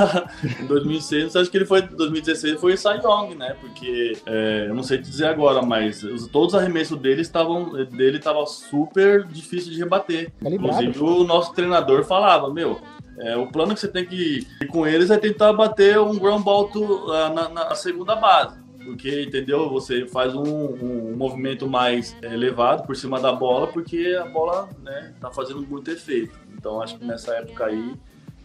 em 2006, acho que ele foi, 2016 foi Cy Young, né? Porque, é, eu não sei te dizer agora, mas os, todos os arremessos dele estavam, dele estava super difícil de rebater. Inclusive, o nosso treinador falava, meu, é, o plano que você tem que ir com eles é tentar bater um ground ball to, uh, na, na segunda base porque entendeu? Você faz um, um, movimento mais elevado por cima da bola, porque a bola né, tá fazendo muito efeito. Então acho que nessa época aí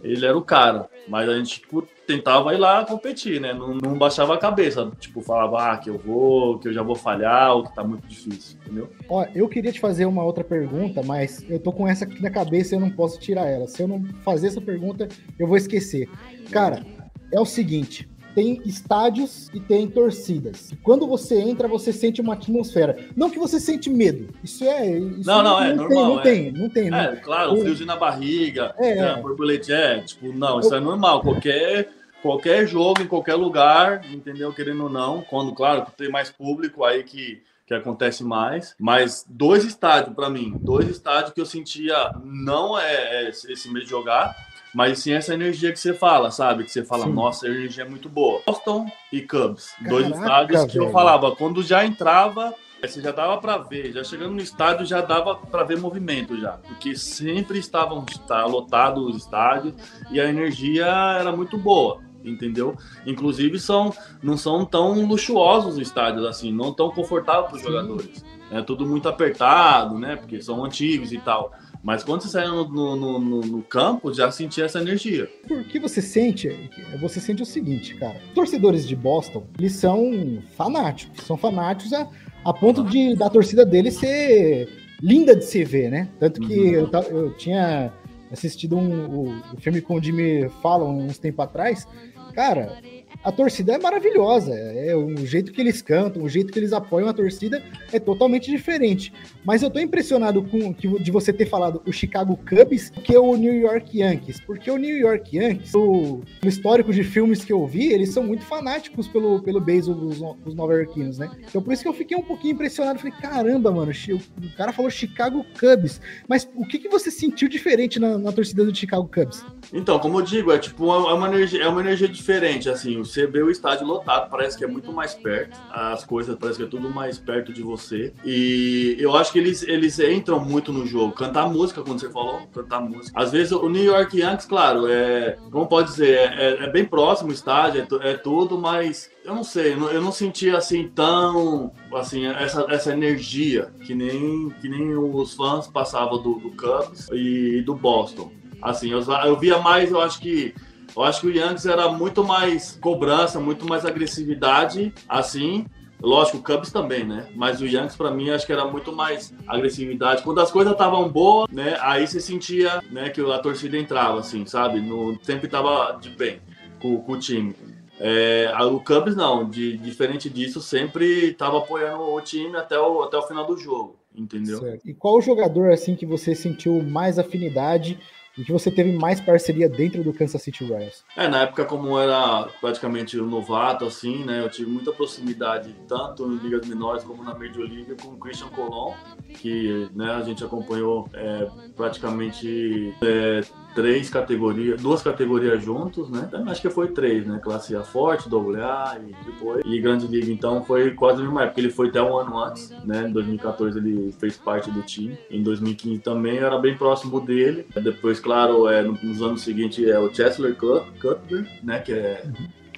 ele era o cara, mas a gente tipo, tentava ir lá competir, né? Não, não, baixava a cabeça, tipo, falava ah, que eu vou, que eu já vou falhar, ou que tá muito difícil, entendeu? Ó, eu queria te fazer uma outra pergunta, mas eu tô com essa aqui na cabeça e eu não posso tirar ela. Se eu não fazer essa pergunta, eu vou esquecer. Cara, é o seguinte, tem estádios e tem torcidas. E quando você entra, você sente uma atmosfera. Não que você sente medo. Isso é. Isso não, não, é não normal. Tem, não é. tem, não tem. É, claro, o friozinho na barriga, é, é. borbolete, é, tipo, não, isso é normal. Qualquer qualquer jogo, em qualquer lugar, entendeu? Querendo ou não, quando, claro, tem mais público aí que, que acontece mais, mas dois estádios para mim, dois estádios que eu sentia não é, é esse medo de jogar, mas sim essa energia que você fala, sabe? Que você fala, sim. nossa, a energia é muito boa. Boston e Cubs, Caraca, dois estádios que velho. eu falava, quando já entrava, você já dava para ver, já chegando no estádio já dava para ver movimento já, porque sempre estavam tá, lotados os estádios e a energia era muito boa entendeu? Inclusive são não são tão luxuosos os estádios assim, não tão confortáveis para os jogadores. É tudo muito apertado, né? Porque são antigos e tal. Mas quando você sai no, no, no, no, campo, já sentia essa energia. O que você sente? Você sente o seguinte, cara. Torcedores de Boston, eles são fanáticos. São fanáticos a, a ponto de da torcida deles ser linda de se ver, né? Tanto que uhum. eu, eu, tinha assistido um, o, o filme com o Jimmy Fallon uns tempo atrás. Cara, a torcida é maravilhosa. É, o jeito que eles cantam, o jeito que eles apoiam a torcida é totalmente diferente. Mas eu tô impressionado com que, de você ter falado o Chicago Cubs que o New York Yankees. Porque o New York Yankees, o, no histórico de filmes que eu vi, eles são muito fanáticos pelo, pelo beisebol dos, dos nova-iorquinos, né? Então por isso que eu fiquei um pouquinho impressionado. Falei, caramba, mano, o cara falou Chicago Cubs. Mas o que, que você sentiu diferente na, na torcida do Chicago Cubs? Então, como eu digo, é tipo uma, é uma, energia, é uma energia diferente, assim você vê o estádio lotado, parece que é muito mais perto, as coisas parece que é tudo mais perto de você. E eu acho que eles, eles entram muito no jogo. Cantar música, quando você falou, cantar música. Às vezes o New York Yankees, claro, é. Como pode dizer, é, é, é bem próximo o estádio, é, é tudo, mas eu não sei, eu não sentia assim tão assim essa, essa energia que nem que nem os fãs passavam do, do Cubs e do Boston. Assim, eu, eu via mais, eu acho que eu acho que o Yankees era muito mais cobrança, muito mais agressividade, assim. Lógico, o Cubs também, né? Mas o Yankees, para mim, acho que era muito mais agressividade. Quando as coisas estavam boas, né? Aí você sentia né, que a torcida entrava, assim, sabe? No, sempre tava de bem com, com o time. É, o Cubs não, de, diferente disso, sempre estava apoiando o time até o, até o final do jogo, entendeu? Certo. E qual jogador assim que você sentiu mais afinidade e que você teve mais parceria dentro do Kansas City Royals? É, na época como era praticamente um novato, assim, né, eu tive muita proximidade tanto em ligas menores como na Major League com o Christian Colon, que né, a gente acompanhou é, praticamente é, três categorias, duas categorias juntos, né? Então, acho que foi três, né? Classe A forte, AA e depois e Grande Liga. Então foi quase a mesma época. Ele foi até um ano antes, né? Em 2014 ele fez parte do time. Em 2015 também era bem próximo dele. Depois, claro, é, nos anos seguintes é o Chesler Cutler, né? Que é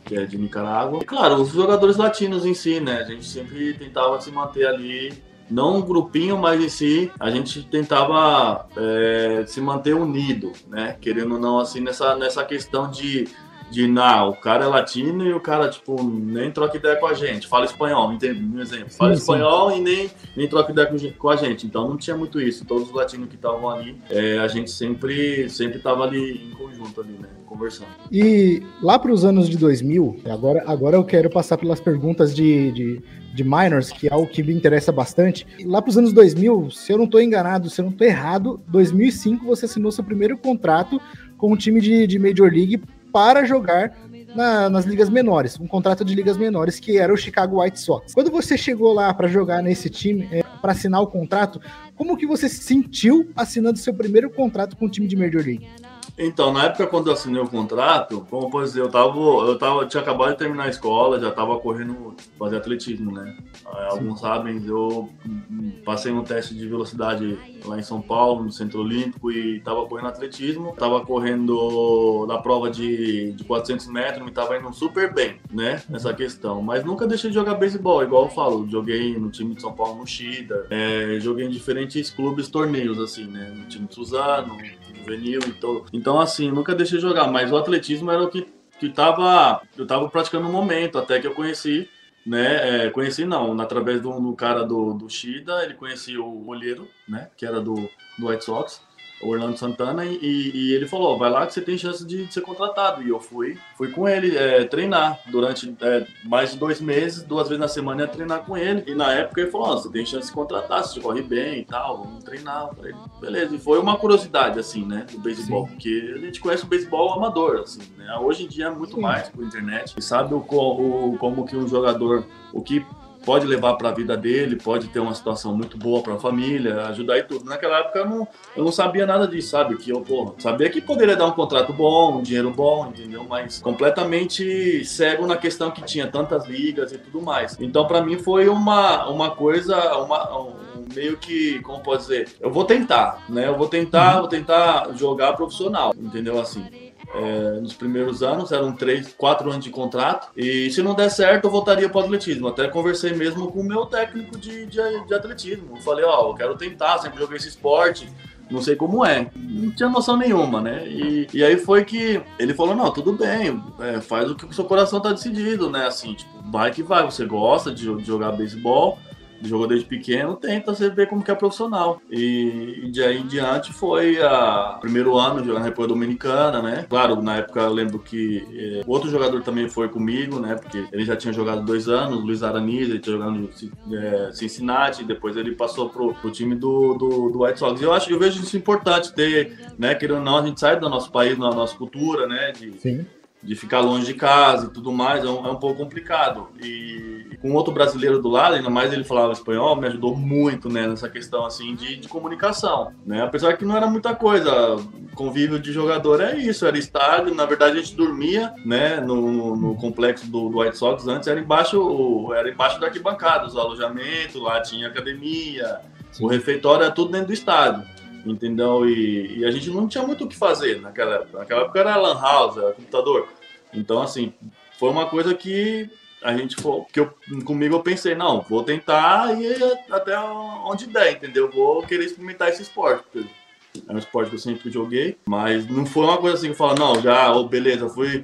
que é de Nicarágua. E claro, os jogadores latinos em si, né? A gente sempre tentava se manter ali não um grupinho, mas em si a gente tentava é, se manter unido, né? Querendo ou não, assim, nessa, nessa questão de de não, o cara é latino e o cara, tipo, nem troca ideia com a gente, fala espanhol, entende? Um exemplo, fala sim, espanhol sim. e nem, nem troca ideia com, a gente. Então não tinha muito isso. Todos os latinos que estavam ali, é, a gente sempre sempre tava ali em conjunto ali, né? Conversando. E lá para os anos de 2000, agora, agora eu quero passar pelas perguntas de, de, de minors, que é o que me interessa bastante. Lá para os anos 2000, se eu não estou enganado, se eu não estou errado, 2005 você assinou seu primeiro contrato com um time de, de Major League para jogar na, nas ligas menores, um contrato de ligas menores que era o Chicago White Sox. Quando você chegou lá para jogar nesse time, é, para assinar o contrato, como que você se sentiu assinando seu primeiro contrato com o time de Major League? Então, na época quando eu assinei o contrato, como posso dizer, eu tava, eu tava, tinha acabado de terminar a escola, já tava correndo, fazer atletismo, né? Alguns sabem, eu passei um teste de velocidade lá em São Paulo, no Centro Olímpico, e tava correndo atletismo, tava correndo na prova de, de 400 metros, me tava indo super bem, né? Nessa questão. Mas nunca deixei de jogar beisebol, igual eu falo, joguei no time de São Paulo no Chida, é, joguei em diferentes clubes, torneios, assim, né? No time de Suzano, juvenil, então, então assim, nunca deixei de jogar, mas o atletismo era o que, que tava, eu tava praticando no momento, até que eu conheci, né, é, conheci não, através do, do cara do, do Shida, ele conhecia o olheiro, né, que era do, do White Sox, o Orlando Santana, e, e ele falou: vai lá que você tem chance de, de ser contratado. E eu fui, fui com ele é, treinar durante é, mais de dois meses, duas vezes na semana ia treinar com ele. E na época ele falou: oh, você tem chance de contratar, você corre bem e tal, vamos treinar. Eu falei, beleza. E foi uma curiosidade, assim, né, do beisebol, porque a gente conhece o beisebol amador, assim, né? Hoje em dia é muito Sim. mais por internet. E sabe o, o, como que um jogador, o que pode levar para a vida dele, pode ter uma situação muito boa para a família, ajudar e tudo. Naquela época eu não, eu não sabia nada disso, sabe? Que eu, porra, sabia que poderia dar um contrato bom, um dinheiro bom, entendeu? Mas completamente cego na questão que tinha tantas ligas e tudo mais. Então, para mim foi uma, uma coisa, uma, um, meio que, como pode dizer, eu vou tentar, né? Eu vou tentar, vou tentar jogar profissional, entendeu? Assim, é, nos primeiros anos, eram três, quatro anos de contrato. E se não der certo, eu voltaria para o atletismo. Até conversei mesmo com o meu técnico de, de, de atletismo. Falei, ó, oh, eu quero tentar, sempre joguei esse esporte não sei como é. Não tinha noção nenhuma, né? E, e aí foi que ele falou, não, tudo bem, é, faz o que o seu coração tá decidido, né? Assim, tipo, vai que vai, você gosta de, de jogar beisebol, jogou desde pequeno, tenta você ver como que é profissional. E, e de aí em diante foi o primeiro ano jogando na República Dominicana, né? Claro, na época eu lembro que é, outro jogador também foi comigo, né? Porque ele já tinha jogado dois anos, Luiz Araniz, ele tinha jogado no é, Cincinnati, depois ele passou pro, pro time do, do, do, White Sox. E eu acho, eu vejo isso importante ter, né? Querendo ou não, a gente sai do nosso país, da nossa cultura, né? De, Sim de ficar longe de casa e tudo mais, é um, é um pouco complicado. E, e, com outro brasileiro do lado, ainda mais ele falava espanhol, me ajudou muito né, nessa questão assim de, de comunicação. Né? Apesar que não era muita coisa, convívio de jogador é isso, era estádio, na verdade a gente dormia né, no, no complexo do, do, White Sox antes, era embaixo, era embaixo da arquibancada, o alojamento, lá tinha academia, Sim. o refeitório era tudo dentro do estádio entendeu? E, e, a gente não tinha muito o que fazer naquela época. Naquela época era lan house, era computador. Então, assim, foi uma coisa que a gente que eu, comigo eu pensei, não, vou tentar e até onde der, entendeu? Vou querer experimentar esse esporte. É um esporte que eu sempre joguei, mas não foi uma coisa assim que eu falo, não, já, oh, beleza, fui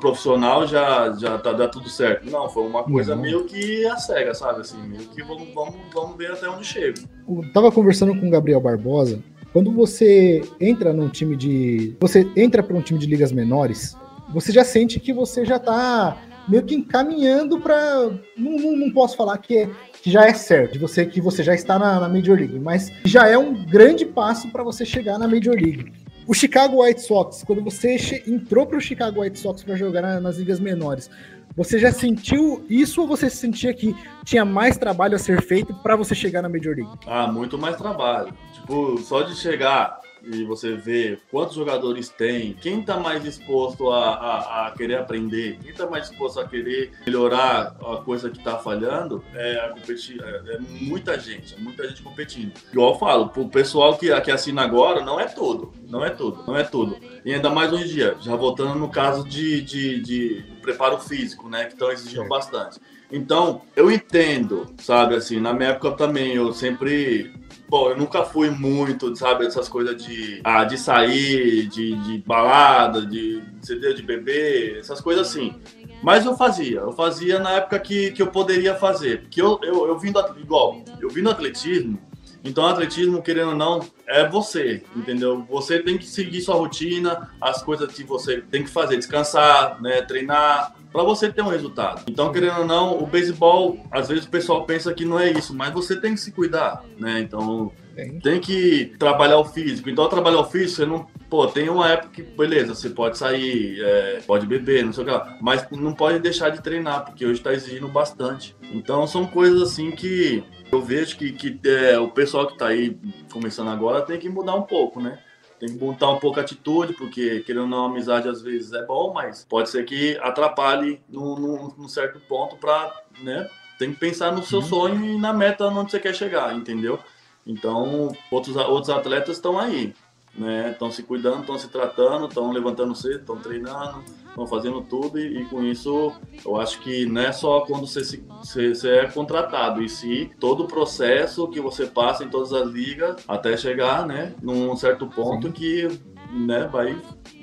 profissional, já, já tá dá tudo certo. Não, foi uma coisa uhum. meio que a cega, sabe? Assim, meio que vamos, vamos, vamos ver até onde chega. Eu tava conversando com o Gabriel Barbosa. Quando você entra num time de. Você entra para um time de ligas menores, você já sente que você já tá meio que encaminhando para. Não, não, não, posso falar que é que já é certo, de você que você já está na, na Major League, mas já é um grande passo para você chegar na Major League. O Chicago White Sox, quando você entrou para o Chicago White Sox para jogar na, nas ligas menores, você já sentiu isso ou você sentia que tinha mais trabalho a ser feito para você chegar na Major League? Ah, muito mais trabalho. Tipo, só de chegar e você vê quantos jogadores tem, quem está mais disposto a, a, a, querer aprender, quem está mais disposto a querer melhorar a coisa que está falhando, é, competir, é, é, muita gente, é muita gente competindo. Igual eu falo, o pessoal que, que assina agora, não é todo, não é tudo, não é tudo. E ainda mais hoje em dia, já voltando no caso de, de, de preparo físico, né, que estão exigindo é. bastante. Então, eu entendo, sabe, assim, na minha época também, eu sempre Bom, eu nunca fui muito, sabe, essas coisas de, ah, de sair, de, de balada, de CD de beber, essas coisas assim. Mas eu fazia, eu fazia na época que, que eu poderia fazer. Porque eu, eu, eu vim do igual, eu vim do atletismo, então atletismo, querendo ou não, é você, entendeu? Você tem que seguir sua rotina, as coisas que você tem que fazer, descansar, né, treinar, para você ter um resultado. Então, querendo ou não, o beisebol, às vezes o pessoal pensa que não é isso, mas você tem que se cuidar, né? Então, tem, tem que trabalhar o físico. Então, trabalhar o físico, você não. Pô, tem uma época que, beleza, você pode sair, é, pode beber, não sei o que lá, mas não pode deixar de treinar, porque hoje está exigindo bastante. Então, são coisas assim que eu vejo que, que é, o pessoal que está aí começando agora tem que mudar um pouco, né? tem que montar um pouco a atitude, porque querendo ou não, amizade às vezes é bom, mas pode ser que atrapalhe num, num, num certo ponto para, né? Tem que pensar no seu uhum. sonho e na meta onde você quer chegar, entendeu? Então, outros, outros atletas estão aí né? Estão se cuidando, estão se tratando, estão levantando cedo, estão treinando, estão fazendo tudo e, e, com isso eu acho que não é só quando você, se, você, você, é contratado, e sim todo o processo que você passa em todas as ligas até chegar, né, num certo ponto sim. que, né, vai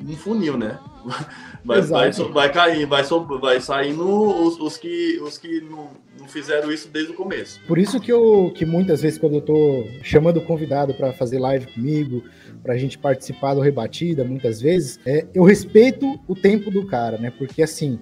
um funil, né? Vai, vai, vai, cair, vai, vai saindo os, os, que, os que não, não fizeram isso desde o começo. Por isso que eu que muitas vezes quando eu tô chamando o convidado para fazer live comigo, para a gente participar do Rebatida, muitas vezes, é, eu respeito o tempo do cara, né? Porque assim,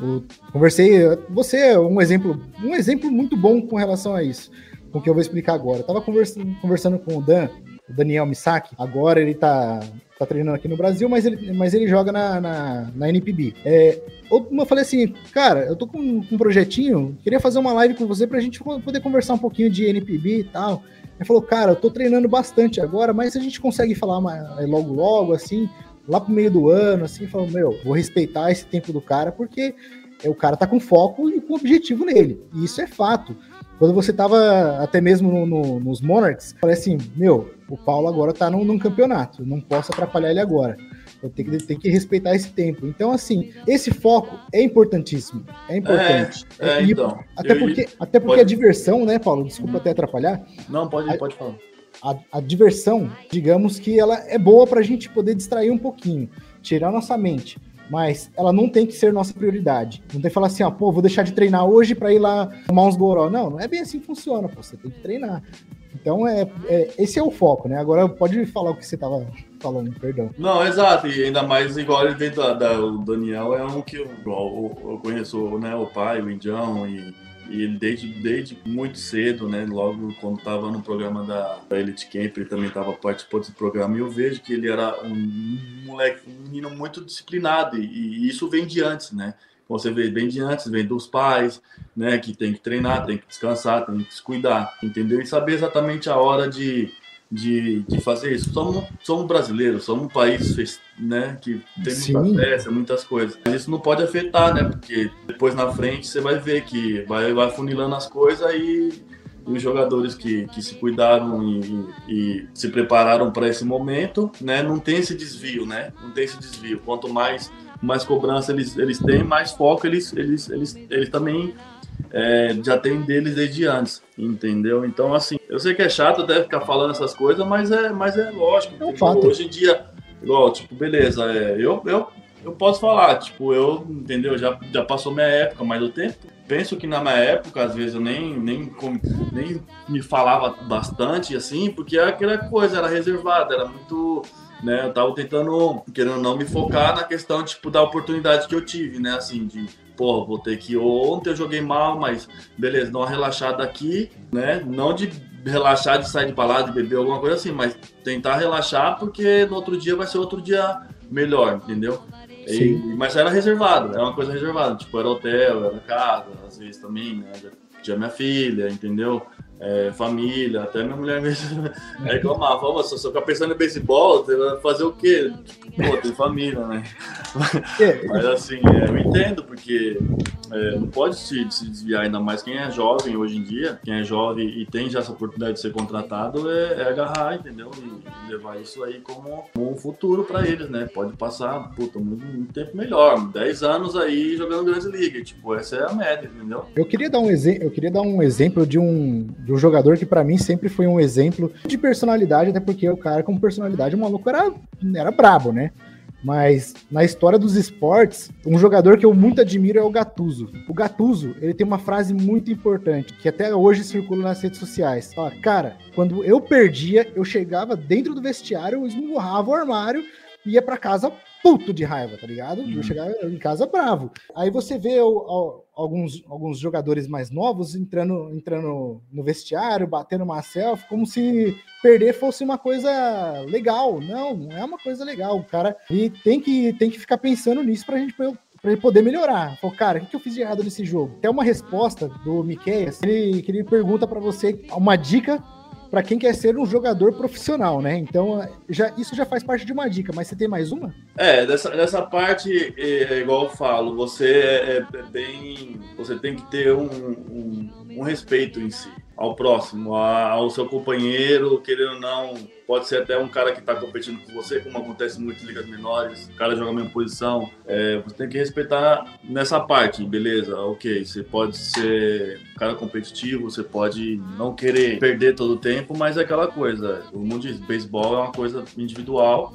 eu conversei, você é um exemplo, um exemplo muito bom com relação a isso, com o que eu vou explicar agora. Eu tava conversando, conversando com o Dan o Daniel Misaki. Agora ele tá, tá treinando aqui no Brasil, mas ele, mas ele joga na, na, na NPB. É, eu falei assim, cara, eu tô com um projetinho, queria fazer uma live com você pra gente poder conversar um pouquinho de NPB e tal. Ele falou, cara, eu tô treinando bastante agora, mas a gente consegue falar mais, logo logo, assim, lá pro meio do ano, assim, falou, meu, vou respeitar esse tempo do cara, porque o cara tá com foco e com objetivo nele. E isso é fato. Quando você tava até mesmo no, no, nos Monarchs, falei assim, meu, o Paulo agora tá num, num campeonato, não posso atrapalhar ele agora. Eu tenho que, tenho que respeitar esse tempo. Então, assim, esse foco é importantíssimo. É importante. É, é, e, então. Até porque, até porque pode... a diversão, né, Paulo? Desculpa até atrapalhar. Não, pode, pode falar. A, a, diversão, digamos que ela é boa para a gente poder distrair um pouquinho, tirar nossa mente. Mas ela não tem que ser nossa prioridade. Não tem que falar assim, ó, pô, vou deixar de treinar hoje para ir lá tomar uns goró. Não, não é bem assim que funciona, pô. Você tem que treinar. Então, é, é, esse é o foco, né? Agora pode falar o que você estava falando, perdão. Não, exato, e ainda mais igual ele dentro da, da, o Daniel é um que eu, eu, eu conheço né, o pai, o Indião, e, e ele desde, desde muito cedo, né? Logo quando estava no programa da, da Elite Camp, ele também estava participando desse programa, e eu vejo que ele era um moleque, um menino muito disciplinado, e, e isso vem de antes, né? Você vê bem de antes, vem dos pais, né, que tem que treinar, tem que descansar, tem que se cuidar, entendeu? E saber exatamente a hora de, de, de fazer isso. Somos, somos brasileiros, somos um país né, que tem Sim. muita festa, muitas coisas. Mas isso não pode afetar, né? Porque depois na frente você vai ver que vai, vai funilando as coisas e, e os jogadores que, que se cuidaram e, e se prepararam para esse momento, né, não tem esse desvio, né? Não tem esse desvio. Quanto mais mais cobrança eles, eles têm, mais foco eles, eles, eles, eles também é, já tem deles desde antes, entendeu? Então, assim, eu sei que é chato até ficar falando essas coisas, mas é, mas é lógico. É um fato. Hoje em dia, igual, tipo, beleza, é, eu, eu, eu posso falar, tipo, eu, entendeu? Já, já passou minha época, mas o tempo. Penso que na minha época, às vezes, eu nem, nem, nem me falava bastante, assim, porque aquela coisa era reservada, era muito né? Eu tava tentando, querendo não, me focar na questão, tipo, da oportunidade que eu tive, né? Assim, de, pô, vou ter que. Ontem eu joguei mal, mas beleza, dá uma relaxada aqui, né? Não de relaxar de sair de balada, de beber alguma coisa assim, mas tentar relaxar porque no outro dia vai ser outro dia melhor, entendeu? E, mas era reservado, era uma coisa reservada, tipo, era hotel, era casa, às vezes também, né? Tinha minha filha, entendeu? É, família, até minha mulher mesmo reclamava, oh, você só fica pensando em beisebol, você vai fazer o quê? Pô, tem família, né? É. Mas assim, é, eu entendo, porque é, não pode se, se, desviar, ainda mais quem é jovem hoje em dia, quem é jovem e tem já essa oportunidade de ser contratado, é, é agarrar, entendeu? E, levar isso aí como, como um futuro para eles, né? Pode passar, puta, muito, muito tempo melhor, 10 anos aí jogando Grande Liga, tipo, essa é a média, entendeu? Eu queria dar um, eu queria dar um exemplo de um de um jogador que para mim sempre foi um exemplo de personalidade, até porque o cara com personalidade, o maluco era, era brabo, né? Mas na história dos esportes, um jogador que eu muito admiro é o Gattuso. O Gattuso, ele tem uma frase muito importante, que até hoje circula nas redes sociais. Fala, cara, quando eu perdia, eu chegava dentro do vestiário, eu esmurrava o armário ia para casa puto de raiva, tá ligado? Uhum. Eu chegava em casa bravo. Aí você vê o, o, alguns, alguns jogadores mais novos entrando, entrando no vestiário, batendo uma selfie, como se perder fosse uma coisa legal. Não, não é uma coisa legal. O cara e tem que, tem que ficar pensando nisso pra gente para ele poder melhorar. Falou, cara, o que eu fiz de errado nesse jogo? Tem uma resposta do Miqueias, ele, que ele pergunta para você uma dica para quem quer ser um jogador profissional, né? Então, já, isso já faz parte de uma dica, mas você tem mais uma? É, dessa, dessa parte, é, é igual eu falo, você é, é, bem. Você tem que ter um, um, um respeito em si ao próximo, ao seu companheiro, querendo ou não, pode ser até um cara que está competindo com você, como acontece muito em ligas menores, o cara joga a mesma posição. É, você tem que respeitar nessa parte, beleza? Ok, você pode ser um cara competitivo, você pode não querer perder todo o tempo, mas é aquela coisa, o mundo de beisebol é uma coisa individual,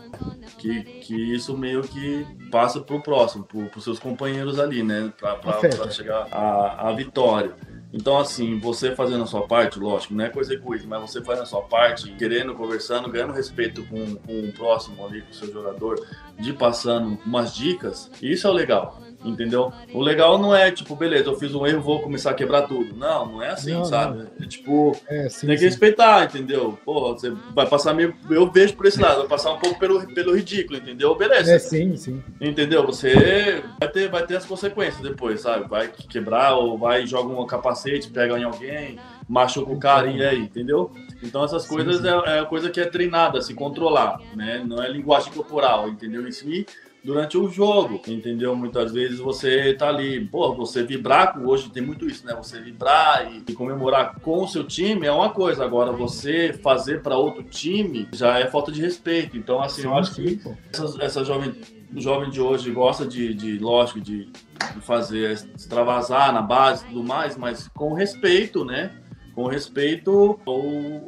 que, que isso meio que passa pro próximo, pro, pros seus companheiros ali, né? Para chegar à, à vitória. Então, assim, você fazendo a sua parte, lógico, não é coisa egoísta, mas você fazendo a sua parte, querendo, conversando, ganhando respeito com, com o próximo ali, com o seu jogador, de passando umas dicas, isso é o legal. Entendeu? O legal não é tipo, beleza, eu fiz um erro, vou começar a quebrar tudo. Não, não é assim, Não, sabe? É tipo, É, sim, tem que sim. respeitar, entendeu? Pô, você vai passar meio. Eu vejo por esse lado, vai passar um pouco pelo, pelo ridículo, entendeu? Beleza. É, sim, sim. Entendeu? Você vai ter, vai ter as consequências depois, sabe? Vai quebrar ou vai joga um capacete, pega em alguém, machuca o cara e aí, entendeu? Então essas Sim, coisas sim. É, é a coisa que é treinada, se controlar, né? Não é linguagem corporal, entendeu? Isso e durante o jogo, entendeu? Muitas vezes você tá ali, pô, você vibrar hoje tem muito isso, né? Você vibrar e, e comemorar com o seu time é uma coisa, agora você fazer para outro time já é falta de respeito. Então assim, eu Sim, acho que essa, essa jovem, o jovem de hoje gosta de, de lógico, de, de fazer, extravasar na base e tudo mais, mas com respeito, né? Com respeito ao,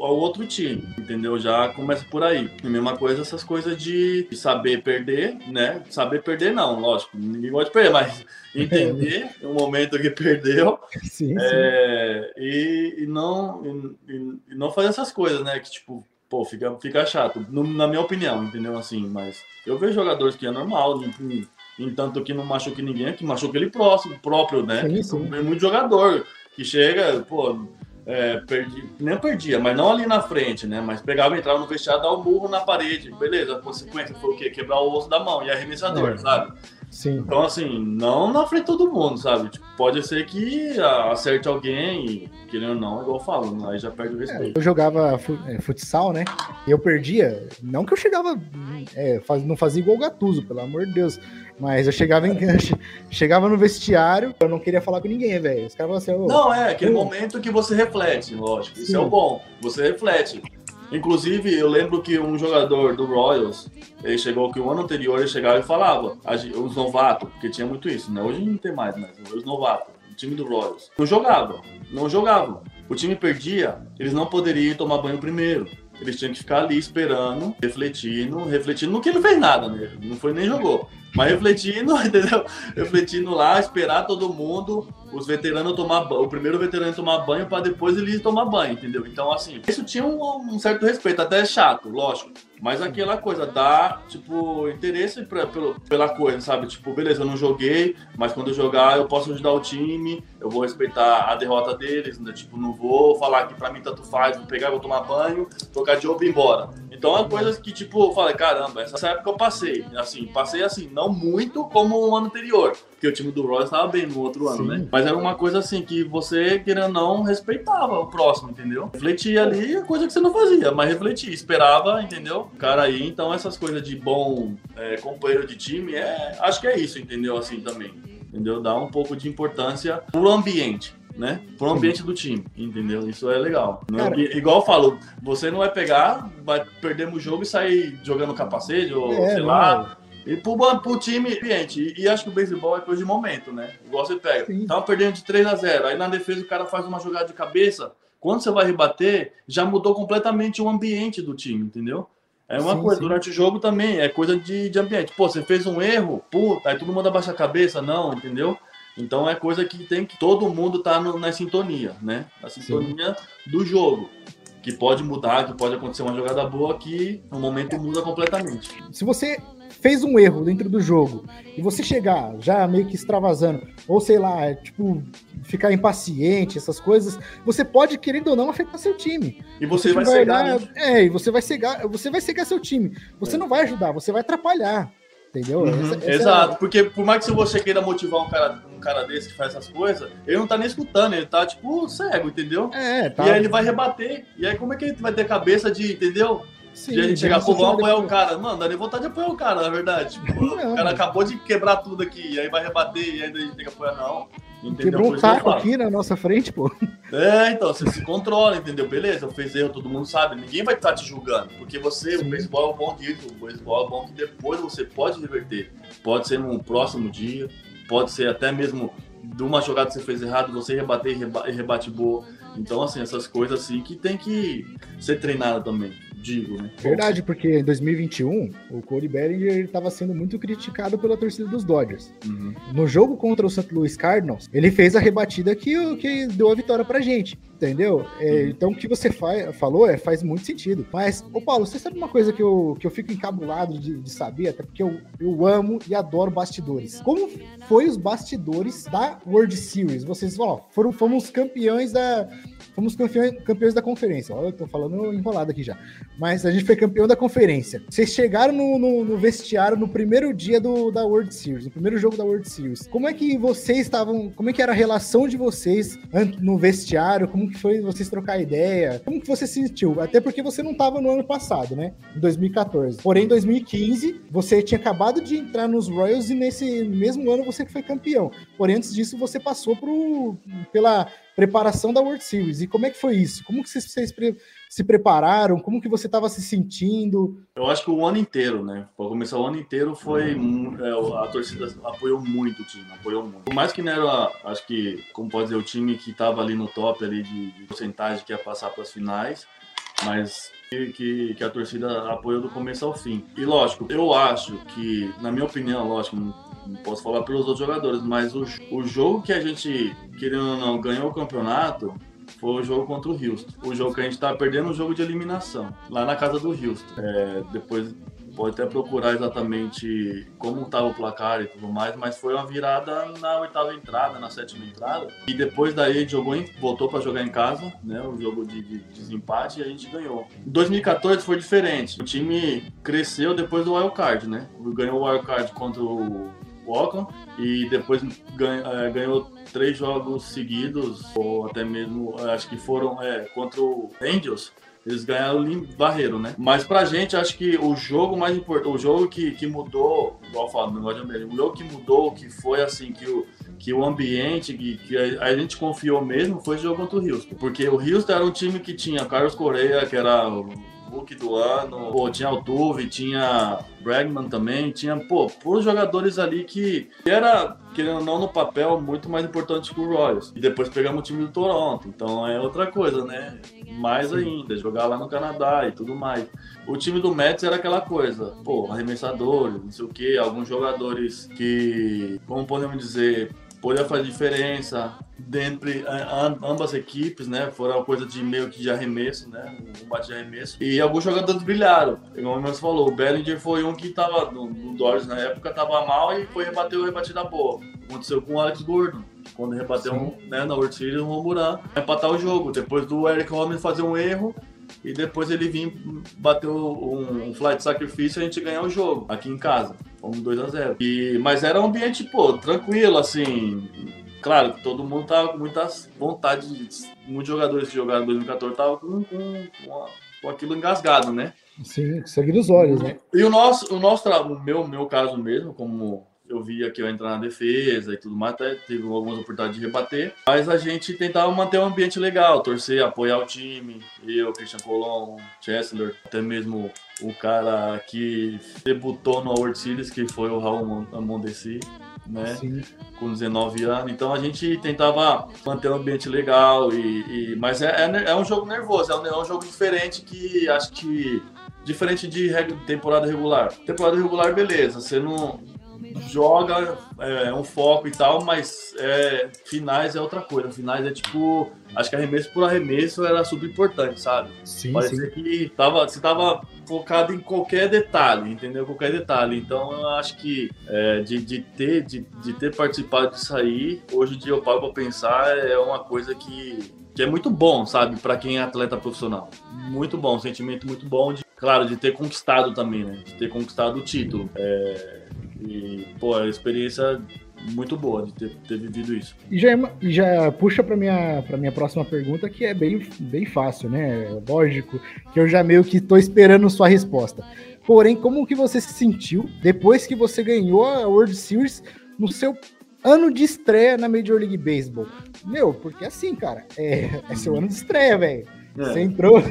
ao outro time, entendeu? Já começa por aí. E a mesma coisa, essas coisas de saber perder, né? Saber perder não, lógico, ninguém gosta de perder, mas entender o momento que perdeu Sim, sim. é, e, e não, e, e não fazer essas coisas, né? Que tipo, pô, fica, fica chato, no- na minha opinião, entendeu? Assim, mas eu vejo jogadores que é normal, em, em- em tanto que não machuque ninguém, que machuca ele próximo, próprio, né? Sim, sim. Tem muito jogador que chega, pô, é, perdi, nem perdia, mas não ali na frente, né? Mas pegava, entrava no vestiário, dava um burro na parede, beleza, a consequência foi o quê? Quebrar o osso da mão e arremessador, É. sabe? Sim. Então, assim, não na frente de todo mundo, sabe? Tipo, pode ser que acerte alguém e, querendo ou não, igual eu falo, né? aí já perde o respeito. Eu jogava é, futsal, né? E eu perdia. Não que eu chegava. é, não fazia igual o Gatuso, pelo amor de Deus. Mas eu chegava em chegava no vestiário, eu não queria falar com ninguém, velho. Os caras falavam assim, Não, é aquele Hum. momento que você reflete, lógico. Isso Sim. é o bom, você reflete. Inclusive, eu lembro que um jogador do Royals, ele chegou que o ano anterior ele chegava e falava, os novatos, porque tinha muito isso, né? Hoje não tem mais, mas os novatos, o time do Royals, não jogava, não jogavam. O time perdia, eles não poderiam tomar banho primeiro. Eles tinham que ficar ali esperando, refletindo, refletindo no que ele não fez nada, né? Não foi nem jogou. Mas refletindo, entendeu? Refletindo lá, esperar todo mundo, os veteranos tomar banho, o primeiro veterano tomar banho para depois ele tomar banho, entendeu? Então, assim, isso tinha um, um certo respeito, até chato, lógico. Mas aquela coisa, dá, tipo, interesse pra, pelo, pela coisa, sabe? Tipo, beleza, eu não joguei, mas quando eu jogar eu posso ajudar o time, eu vou respeitar a derrota deles, né? Tipo, não vou falar que pra mim tanto faz, vou pegar, vou tomar banho, trocar de roupa e ir embora. Então é coisas que, tipo, eu falei, caramba, essa época eu passei. Assim, passei assim, não muito como o ano anterior. Porque o time do Royals estava bem no outro ano, Sim. né? Mas era uma coisa assim que você, querendo ou não, respeitava o próximo, entendeu? Refletia ali, é coisa que você não fazia, mas refletia, esperava, entendeu? O cara aí, então essas coisas de bom é, companheiro de time, é, acho que é isso, entendeu? Assim também, entendeu? Dá um pouco de importância pro ambiente. Né? Pro ambiente do time, entendeu? Isso é legal. Não- Cara- igual eu falo, você não vai pegar, vai perder o jogo e sair jogando capacete ou É, sei não, lá, e pro, pro time ambiente. E, e acho que o beisebol é coisa de momento, né? Igual você pega. Sim. Tava perdendo de 3 a 0 Aí na defesa o cara faz uma jogada de cabeça. Quando você vai rebater, já mudou completamente o ambiente do time, entendeu? É uma Sim, coisa, sim. durante o jogo também, é coisa de, de ambiente. Pô, você fez um erro, puta, aí todo mundo abaixa a cabeça, não, entendeu? Então é coisa que tem que todo mundo tá no- na sintonia, né? Na sintonia do jogo. Que pode mudar, que pode acontecer uma jogada boa que no momento muda completamente. se você fez um erro dentro do jogo e você chegar já meio que extravasando, ou sei lá, é, tipo, ficar impaciente, essas coisas, você pode, querendo ou não, afetar seu time. E você Você vai vai cegar, olhar- né? É, e você vai cegar, você vai cegar seu time. Você É. não vai ajudar, você vai atrapalhar. Entendeu? Uhum, Essa- essa é a- Exato, porque por mais que você queira motivar um cara, um cara desse que faz essas coisas, ele não tá nem escutando, ele tá tipo cego, entendeu? É, tá. E aí ele vai rebater. E aí como é que ele vai ter cabeça de, entendeu? Sim, de a gente chegar, pô, fica apoiar o cara. Mano, dá nem vontade de apoiar o cara, na verdade. Tipo, Não. o cara acabou de quebrar tudo aqui, e aí vai rebater e ainda a gente tem que apoiar, não. Entendeu? Quebrou um taco falo. aqui na nossa frente, pô. É, então, você se controla, entendeu? Beleza, eu fiz erro, todo mundo sabe. Ninguém vai estar te julgando. Porque você, Sim. o beisebol é bom disso. O beisebol é bom que depois você pode reverter. Pode ser num próximo dia, pode ser até mesmo de uma jogada que você fez errado, você rebater reba- e rebate boa. Então, assim, essas coisas assim que tem que ser treinada também. Digo, né? Verdade, porque em 2021 o Cody Bellinger estava sendo muito criticado pela torcida dos Dodgers. Uhum. No jogo contra o St. Louis Cardinals, ele fez a rebatida que, que deu a vitória pra gente. Entendeu? É, então o que você fa falou é, faz muito sentido. Mas, ô Paulo, você sabe uma coisa que eu, que eu fico encabulado de, de saber, até porque eu, eu amo e adoro bastidores. Como foi os bastidores da World Series? Vocês, ó, foram, fomos campeões da. Fomos campeões, campeões da conferência. Olha, eu tô falando enrolado aqui já. Mas a gente foi campeão da conferência. Vocês chegaram no, no, no vestiário no primeiro dia do, da World Series, no primeiro jogo da World Series. Como é que vocês estavam. Como é que era a relação de vocês no vestiário? Como que foi vocês trocar ideia? Como que você se sentiu? Até porque você não estava no ano passado, né? Em 2014. Porém, em 2015, você tinha acabado de entrar nos Royals e nesse mesmo ano você foi campeão. Porém, antes disso, você passou pro, pela preparação da World Series. E como é que foi isso? Como que vocês, vocês se prepararam? Como que você estava se sentindo? Eu acho que o ano inteiro, né? Para começar o ano inteiro foi é, a torcida apoiou muito o time, apoiou muito. Por mais que não era, acho que, como pode dizer, o time que estava ali no top ali de, de porcentagem que ia passar para as finais, mas que, que, que, a torcida apoiou do começo ao fim. E lógico, eu acho que, na minha opinião, lógico, não, não posso falar pelos outros jogadores, mas o, o jogo que a gente, querendo ou não, ganhou o campeonato foi o jogo contra o Houston. O jogo que a gente estava perdendo, o jogo de eliminação, lá na casa do Houston. É, depois pode até procurar exatamente como estava o placar e tudo mais, mas foi uma virada na oitava entrada, na sétima entrada. E depois daí jogou em, voltou para jogar em casa, né? O jogo de, de, desempate e a gente ganhou. Em 2014 foi diferente. O time cresceu depois do wild card, né? Ganhou o wild card contra o Oakland e depois é, ganhou três jogos seguidos, ou até mesmo, acho que foram é, contra o Angels. Eles ganharam o Barreiro, né? Mas pra gente, acho que o jogo mais importante, o jogo que, que mudou, igual falo, negócio de América, o jogo que mudou, que foi assim, que o, que o ambiente, que, que a, gente confiou mesmo, foi o jogo contra o Houston. Porque o Houston era um time que tinha Carlos Correia, que era Hulk do ano, pô, tinha Altuve, tinha Bregman também, tinha, pô, puros jogadores ali que era, querendo ou não, no papel, muito mais importante que o Royals. E depois pegamos o time do Toronto, então é outra coisa, né? Mais ainda, jogar lá no Canadá e tudo mais. O time do Mets era aquela coisa, pô, arremessadores, não sei o que, alguns jogadores que, como podemos dizer, podia fazer diferença dentre ambas equipes, né? Foram uma coisa de meio que de arremesso, né? Um bate de arremesso. E alguns jogadores brilharam. Como você falou, o Bellinger foi um que tava no, no Dodgers na época, tava mal e foi rebater o rebatida boa. Aconteceu com o Alex Gordon. Quando rebateu um, né, na World Series, um Romuran, empatar o jogo. Depois do Eric Holmes fazer um erro, e depois ele vir bater um, um flight sacrifício e a gente ganhar o jogo aqui em casa. Fomos 2 a 0 e, Mas era um ambiente, pô, tranquilo, assim. Claro que todo mundo tava com muita vontade. De, muitos jogadores que jogaram em 2014 estavam com, com, com, com aquilo engasgado, né? Sim, sangue nos olhos, né? E o nosso, o nosso o meu, meu caso mesmo, como eu via que eu ia entrar na defesa e tudo mais, até tive algumas oportunidades de rebater. Mas a gente tentava manter um ambiente legal, torcer, apoiar o time. Eu, Christian Colon, Chesler, até mesmo o cara que debutou no World Series, que foi o Raul Mondesi, né? Sim. Com 19 anos. Então a gente tentava manter um ambiente legal. E, e mas é, é, é, um jogo nervoso, é um, é um jogo diferente que acho que diferente de temporada regular. Temporada regular, beleza. Você não, joga, é, um foco e tal, mas é, finais é outra coisa. Finais é tipo. Acho que arremesso por arremesso era super importante, sabe? Sim, Parecia sim. que tava, você tava focado em qualquer detalhe, entendeu? Qualquer detalhe. Então eu acho que é, de, de, ter, de, de ter participado disso aí, hoje em dia eu paro pra pensar, é uma coisa que, que é muito bom, sabe? para quem é atleta profissional. Muito bom, um sentimento muito bom de, claro, de ter conquistado também, né? De ter conquistado o título. É, e, pô, a experiência muito boa de ter, ter vivido isso. E já, é já puxa para minha para minha próxima pergunta, que é bem, bem fácil, né? Lógico que eu já meio que tô esperando sua resposta. Porém, como que você se sentiu depois que você ganhou a World Series no seu ano de estreia na Major League Baseball? Meu, porque assim, cara, é, é seu ano de estreia, velho. Você entrou,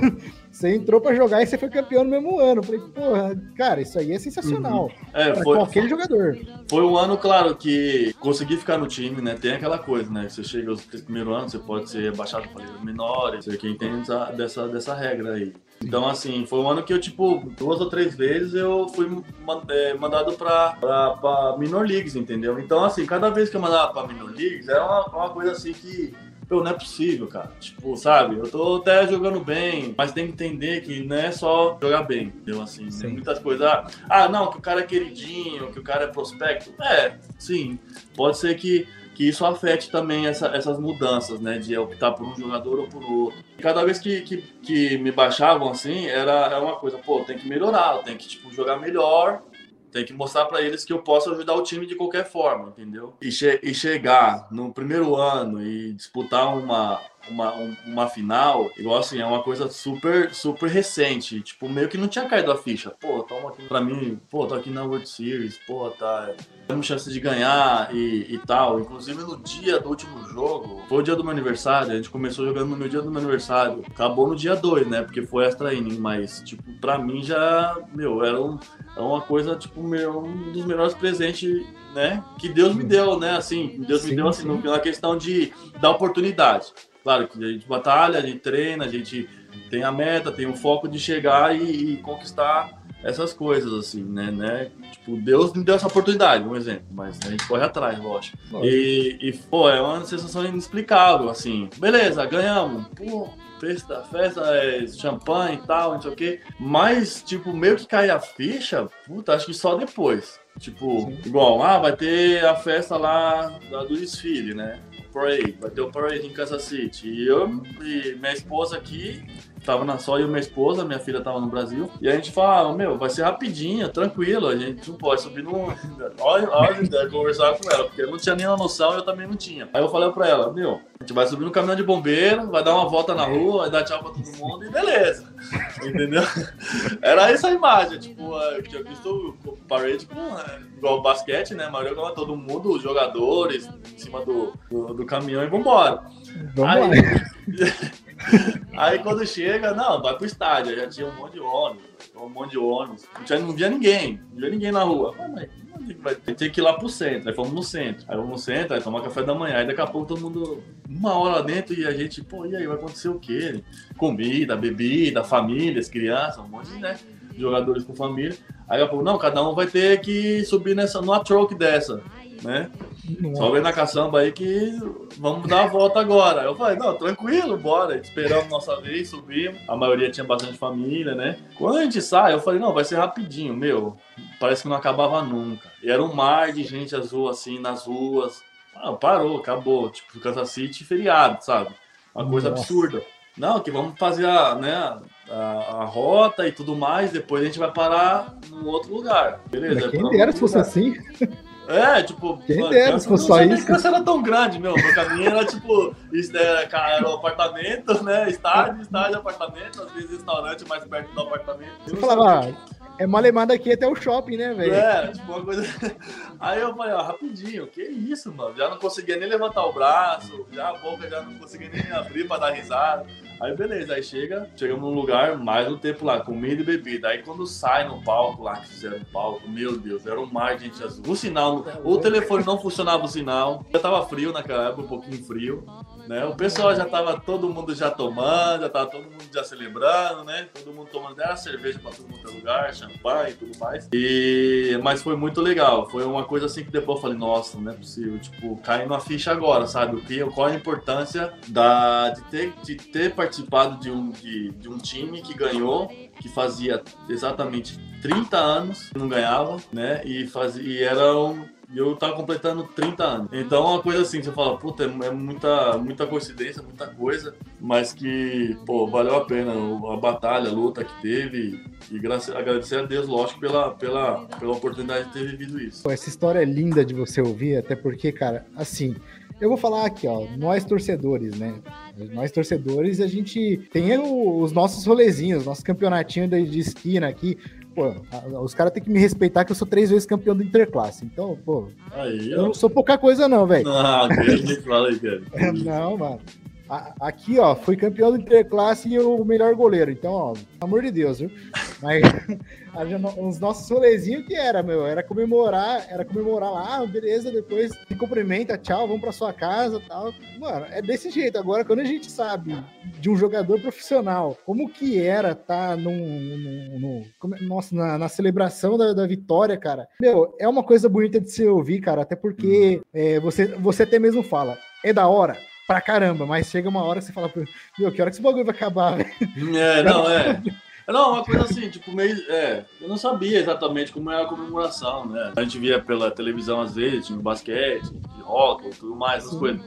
você entrou para jogar e você foi campeão no mesmo ano. Eu falei, porra, cara, isso aí é sensacional. É, Pra foi, qualquer jogador. Foi um ano, claro, que consegui ficar no time, né? Tem aquela coisa, né? Você chega aos três primeiros anos, você pode ser baixado para menores, você quem tem essa- dessa, dessa regra aí. Então, assim, foi um ano que eu, tipo, duas ou três vezes eu fui é, mandado pra, pra, pra Minor Leagues, entendeu? Então, assim, cada vez que eu mandava pra Minor Leagues, era uma, uma coisa assim que. Pô, não é possível, cara. Tipo, sabe? Eu tô até jogando bem, mas tem que entender que não é só jogar bem, entendeu? Assim, Sim. tem muitas coisas. Ah, ah, não, que o cara é queridinho, que o cara é prospecto. É, sim. Pode ser que, que isso afete também essa- essas mudanças, né? De optar por um jogador ou por outro. E cada vez que, que, que me baixavam assim, era, era uma coisa, pô, tem que melhorar, tem que tipo, jogar melhor. Tem que mostrar pra eles que eu posso ajudar o time de qualquer forma, entendeu? E, che- e chegar no primeiro ano e disputar uma, uma, um- uma final, igual assim, é uma coisa super, super recente. Tipo, meio que não tinha caído a ficha. Pô, toma aqui pra mim, pô, tô aqui na World Series, pô, tá. Temos chance de ganhar e, e tal. Inclusive no dia do último jogo, foi o dia do meu aniversário, a gente começou jogando no meu dia do meu aniversário. Acabou no dia 2, né? Porque foi extra inning, mas, tipo, pra mim já, meu, era, um, era uma coisa, tipo, meu, um dos melhores presentes, né? Que Deus me deu, né? Assim, Deus me Sim, deu, assim, sim. na questão de dar oportunidade. Claro que a gente batalha, a gente treina, a gente tem a meta, tem o foco de chegar e, e conquistar essas coisas, assim, né, né? Tipo, Deus me deu essa oportunidade, um exemplo, mas a gente corre atrás, lógico. E, e, pô, é uma sensação inexplicável, assim. Beleza, ganhamos. Pô, festa, festa, é, champanhe e tal, não sei o quê. Mas, tipo, meio que cair a ficha, puta, acho que só depois. Tipo, igual, ah, vai ter a festa lá da- do desfile, né? Parade, vai ter o parade em Kansas City. E eu e minha esposa aqui, tava na só eu e minha esposa, minha filha tava no Brasil. E a gente fala, meu, vai ser rapidinho, tranquilo, a gente não pode subir no. Olha, olha, conversar com ela, porque eu não tinha nem a noção e eu também não tinha. Aí eu falei pra ela, meu, a gente vai subir no caminhão de bombeiro, vai dar uma volta na rua, vai dar tchau pra todo mundo e beleza. Entendeu? Era essa a imagem, tipo, eu tinha visto o parade com, é, igual basquete, né? A maioria igual todo mundo, os jogadores, em cima do, do, do caminhão e vambora. Vamos Aí. aí quando chega, não, vai pro estádio, já tinha um monte de ônibus, um monte de ônibus. Não, tinha, não via ninguém, não via ninguém na rua. Ah, mas vai ter? Que ir lá pro centro. Aí fomos no centro. Aí vamos no centro, aí tomar café da manhã. Aí daqui a pouco todo mundo, uma hora dentro, e a gente, pô, e aí vai acontecer o quê? Comida, bebida, famílias, crianças, um monte de, né? Jogadores com família. Aí daqui a não, cada um vai ter que subir nessa, numa truck dessa, né? Só vem na caçamba aí que vamos dar a volta agora. Eu falei, não, tranquilo, bora. Esperamos nossa vez, subimos. A maioria tinha bastante família, né? Quando a gente sai, eu falei, não, vai ser rapidinho, meu. Parece que não acabava nunca. E era um mar de gente azul assim nas ruas. Ah, parou, acabou. Tipo, Kansas City feriado, sabe? Uma coisa Nossa. absurda. Não, que vamos fazer a, né, a, a rota e tudo mais, depois a gente vai parar num outro lugar. Beleza? Quem dera se fosse assim. É, tipo, Quem mano, dera se fosse só isso. Kansas era tão grande, meu. Meu caminho era tipo, isso era, cara, era um apartamento, né? Estádio, estádio, apartamento, às vezes restaurante mais perto do apartamento. Você falava, ah, é malemar daqui até o shopping, né, velho? é, tipo uma coisa. Aí eu falei, ó, rapidinho, que isso, mano? Já não conseguia nem levantar o braço, já a boca já não conseguia nem abrir pra dar risada. Aí beleza, aí chega, chegamos num lugar, mais um tempo lá, comida e bebida. Aí quando sai no palco lá, que fizeram o palco, meu Deus, era um mar de gente azul. O sinal, o telefone não funcionava o sinal. Já tava frio naquela época, um pouquinho frio. Né? O pessoal já tava todo mundo já tomando, já tava todo mundo já celebrando, né? Todo mundo tomando era cerveja pra todo mundo lugar, champanhe e tudo mais. E mas foi muito legal. Foi uma coisa assim que depois eu falei, nossa, não é possível, tipo, caindo a ficha agora, sabe? O que qual a importância da de ter de ter participado de um de, de um time que ganhou, que fazia exatamente 30 anos não ganhava, né? E fazia e era um eu tava completando 30 anos. Então é uma coisa assim, você fala, puta, é é muita, muita coincidência, muita coisa, mas que, pô, valeu a pena a batalha, a luta que teve. E graças, agradecer a Deus, lógico, pela, pela, pela oportunidade de ter vivido isso. Essa história é linda de você ouvir, até porque, cara, assim, eu vou falar aqui, ó, nós torcedores, né? Nós torcedores, a gente tem os nossos rolezinhos, nosso campeonatinho de, de esquina aqui. Pô, os caras têm que me respeitar que eu sou três vezes campeão do Interclasse. Então, pô, Aí, eu não sou pouca coisa, não, velho. Ah, a gente fala cara. Não, mano. Aqui, ó, foi campeão do Interclasse e o melhor goleiro. Então, ó, pelo amor de Deus, viu? Mas os nossos rolezinhos que era, meu, era comemorar, era comemorar lá, ah, beleza, depois se cumprimenta, tchau, vamos pra sua casa tal. Mano, é desse jeito. Agora, quando a gente sabe de um jogador profissional, como que era tá num, num- num- é- nossa, na, na celebração da, da vitória, cara. Meu, é uma coisa bonita de se ouvir, cara, até porque é, você, você até mesmo fala, é da hora. Pra caramba, mas chega uma hora que você fala, meu, que hora que esse bagulho vai acabar, velho? É, não, é. Não, uma coisa assim, tipo, meio. É, eu não sabia exatamente como era a comemoração, né? A gente via pela televisão às vezes, tinha basquete, de hockey e tudo mais, essas Sim. coisas.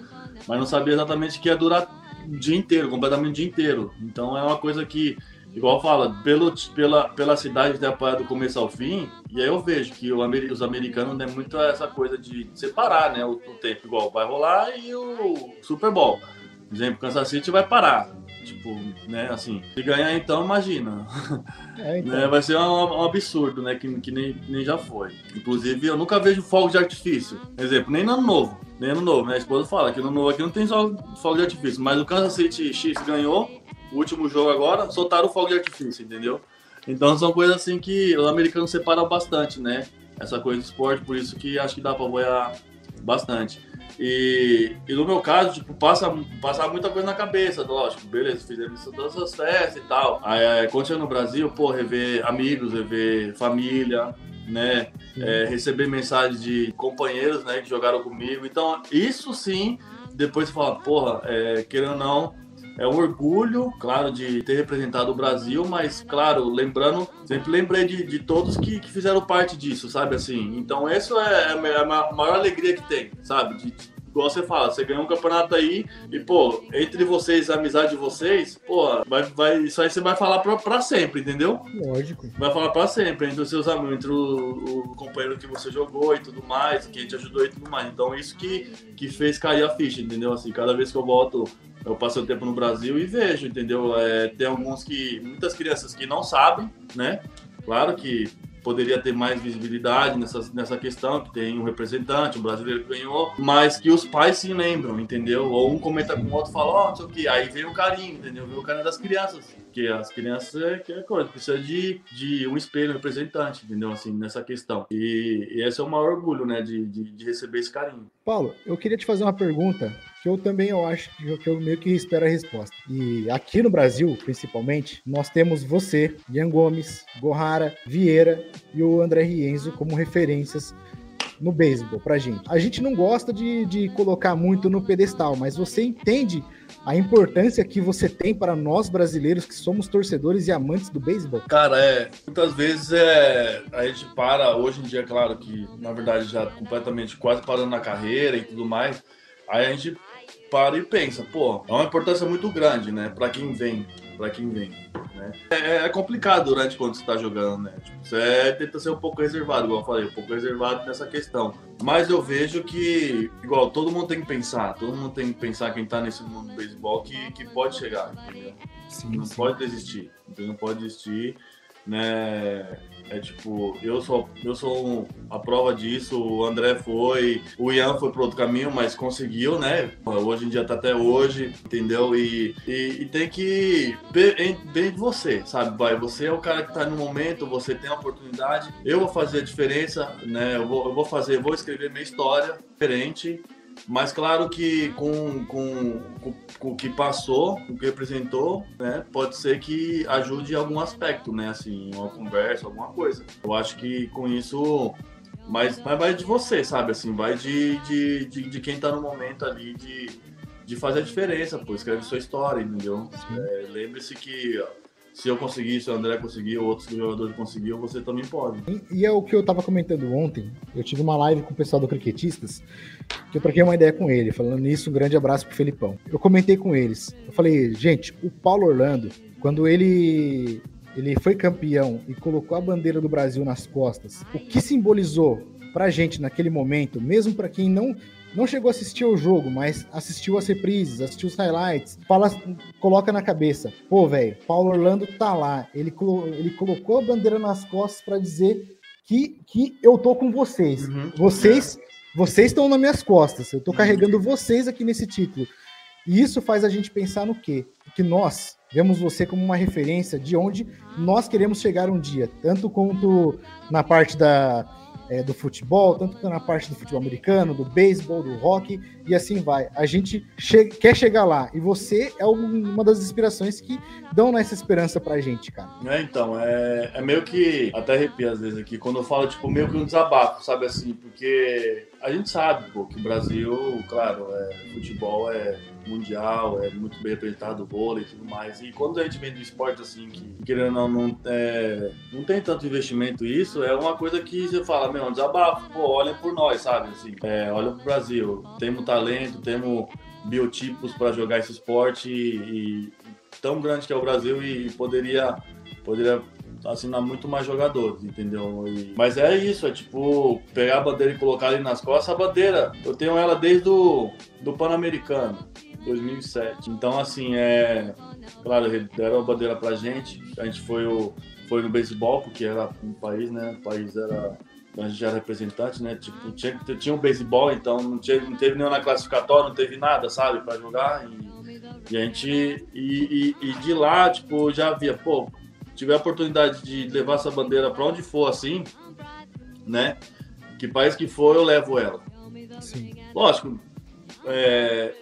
Mas não sabia exatamente que ia durar o dia inteiro, completamente o dia inteiro. Então é uma coisa que, igual fala, pelo, pela, pela cidade ter apoiado do começo ao fim, e aí eu vejo que o os americanos não é muito essa coisa de separar, né? O, o tempo, igual vai rolar e o Super Bowl. Por exemplo, Kansas City vai parar. Tipo, né, assim, se ganhar então, imagina. É, então. Né, vai ser um, um absurdo, né? Que, que nem, nem já foi. Inclusive, eu nunca vejo fogo de artifício. Exemplo, nem no ano novo. Nem ano novo. Minha esposa fala que no ano novo aqui não tem só fogo de artifício. Mas o Kansas City X ganhou, o último jogo agora, soltaram o fogo de artifício, entendeu? Então são coisas assim que os americanos separam bastante, né? Essa coisa do esporte, por isso que acho que dá pra apoiar bastante. E, e no meu caso, tipo, passa, passa muita coisa na cabeça, lógico. Beleza, fizemos todas essas festas e tal. Aí, aí, quando chega no Brasil, pô, rever amigos, rever família, né? É, receber mensagens de companheiros, né, que jogaram comigo. Então, isso sim, depois você fala, porra, é, querendo ou não, é um orgulho, claro, de ter representado o Brasil, mas, claro, lembrando, sempre lembrei de, de todos que, que fizeram parte disso, sabe, assim. Então, isso é, é a ma- maior alegria que tem, sabe, de, de- igual você fala, você ganhou um campeonato aí e, pô, entre vocês, a amizade de vocês, pô, vai, vai, isso aí você vai falar pra, pra sempre, entendeu? Lógico. vai falar pra sempre entre os seus amigos, entre o, o companheiro que você jogou e tudo mais, que te ajudou e tudo mais. Então isso que, que fez cair a ficha, entendeu? Assim, cada vez que eu volto, eu passo o tempo no Brasil e vejo, entendeu? É, tem alguns que, muitas crianças que não sabem, né? Claro que poderia ter mais visibilidade nessa, nessa questão, que tem um representante, um brasileiro que ganhou, mas que os pais se lembram, entendeu? Ou um comenta com o outro e fala, ó, não sei o que, aí vem o carinho, entendeu? Vem o carinho das crianças, porque as crianças é que é coisa, precisa de, de um espelho, representante, entendeu? Assim, nessa questão. E, e esse é o maior orgulho, né, de, de, de receber esse carinho. Paulo, eu queria te fazer uma pergunta que eu também eu acho que eu, que eu meio que espero a resposta. E aqui no Brasil, principalmente, nós temos você, Ian Gomes, Gohara, Vieira e o André Rienzo como referências no beisebol pra gente. A gente não gosta de, de colocar muito no pedestal, mas você entende a importância que você tem para nós brasileiros que somos torcedores e amantes do beisebol? Cara, é. Muitas vezes é. A gente para, hoje em dia, claro que, na verdade, já completamente quase parando na carreira e tudo mais. Aí a gente para e pensa, pô, é uma importância muito grande, né? Pra quem vem, pra quem vem. Né? É, é complicado durante quando você tá jogando, né? Tipo, você tenta ser um pouco reservado, igual eu falei, um pouco reservado nessa questão. Mas eu vejo que, igual, todo mundo tem que pensar, todo mundo tem que pensar quem tá nesse mundo do beisebol que, que pode chegar, entendeu? Sim, não pode desistir. Não pode desistir, né? É tipo, eu sou, eu sou a prova disso, o André foi, o Ian foi pro outro caminho, mas conseguiu, né? Hoje em dia tá até hoje, entendeu? E, e, e tem que bem de você, sabe? Vai, você é o cara que tá no momento, você tem a oportunidade, eu vou fazer a diferença, né? Eu vou, eu vou fazer, vou escrever minha história diferente, mas claro que com, com, com, com o que passou, com o que representou, né, pode ser que ajude em algum aspecto, né? Assim, uma conversa, alguma coisa. Eu acho que com isso. Mas, mas vai de você, sabe? Assim, vai de, de, de, de quem tá no momento ali de, de fazer a diferença, pô. Escreve sua história, entendeu? É, Lembre-se que se eu conseguir, se o André conseguiu, outros jogadores conseguiu, você também pode. E é o que eu tava comentando ontem. Eu tive uma live com o pessoal do Criquetistas, que eu troquei uma ideia com ele. Falando nisso, um grande abraço pro Felipão. Eu comentei com eles. Eu falei, gente, o Paulo Orlando, quando ele ele foi campeão e colocou a bandeira do Brasil nas costas, o que simbolizou pra gente naquele momento, mesmo pra quem não não chegou a assistir o jogo, mas assistiu as reprises, assistiu os highlights, fala, coloca na cabeça, pô, velho, Paulo Orlando tá lá, ele, ele colocou a bandeira nas costas pra dizer que, que eu tô com vocês. Uhum. Vocês vocês estão nas minhas costas, eu tô carregando vocês aqui nesse título. E isso faz a gente pensar no quê? Que nós vemos você como uma referência de onde nós queremos chegar um dia, tanto quanto na parte da, é, do futebol, tanto na parte do futebol americano, do beisebol, do hockey e assim vai. A gente che quer chegar lá e você é uma das inspirações que dão essa esperança pra gente, cara. É, então, é, é meio que. Até arrepio às vezes aqui, quando eu falo, tipo, meio que um desabafo, sabe assim? Porque a gente sabe, pô, que o Brasil, claro, é, futebol é mundial, é muito bem representado o vôlei e tudo mais. E quando a gente vem do esporte assim, que querendo ou não, não, é, não tem tanto investimento isso, é uma coisa que você fala, meu, um desabafo, pô, olhem por nós, sabe? Assim, é, olha pro Brasil, temos talento, temos biotipos para jogar esse esporte e, e, tão grande que é o Brasil e poderia poderia assinar muito mais jogadores, entendeu? E, mas é isso, é tipo pegar a bandeira e colocar ali nas costas. A bandeira, eu tenho ela desde o do Pan-Americano. 2007. Então, assim, é. Claro, deram a bandeira pra gente. A gente foi, o, foi no beisebol, porque era um país, né? O país era. A gente era representante, né? Tipo, tinha, tinha um beisebol, então não, tinha, não teve nenhuma classificatória, não teve nada, sabe, pra jogar. E, e a gente. E, e, e, de lá, tipo, já via, pô, tiver a oportunidade de levar essa bandeira pra onde for assim, né? Que país que for, eu levo ela. Sim. Lógico, é,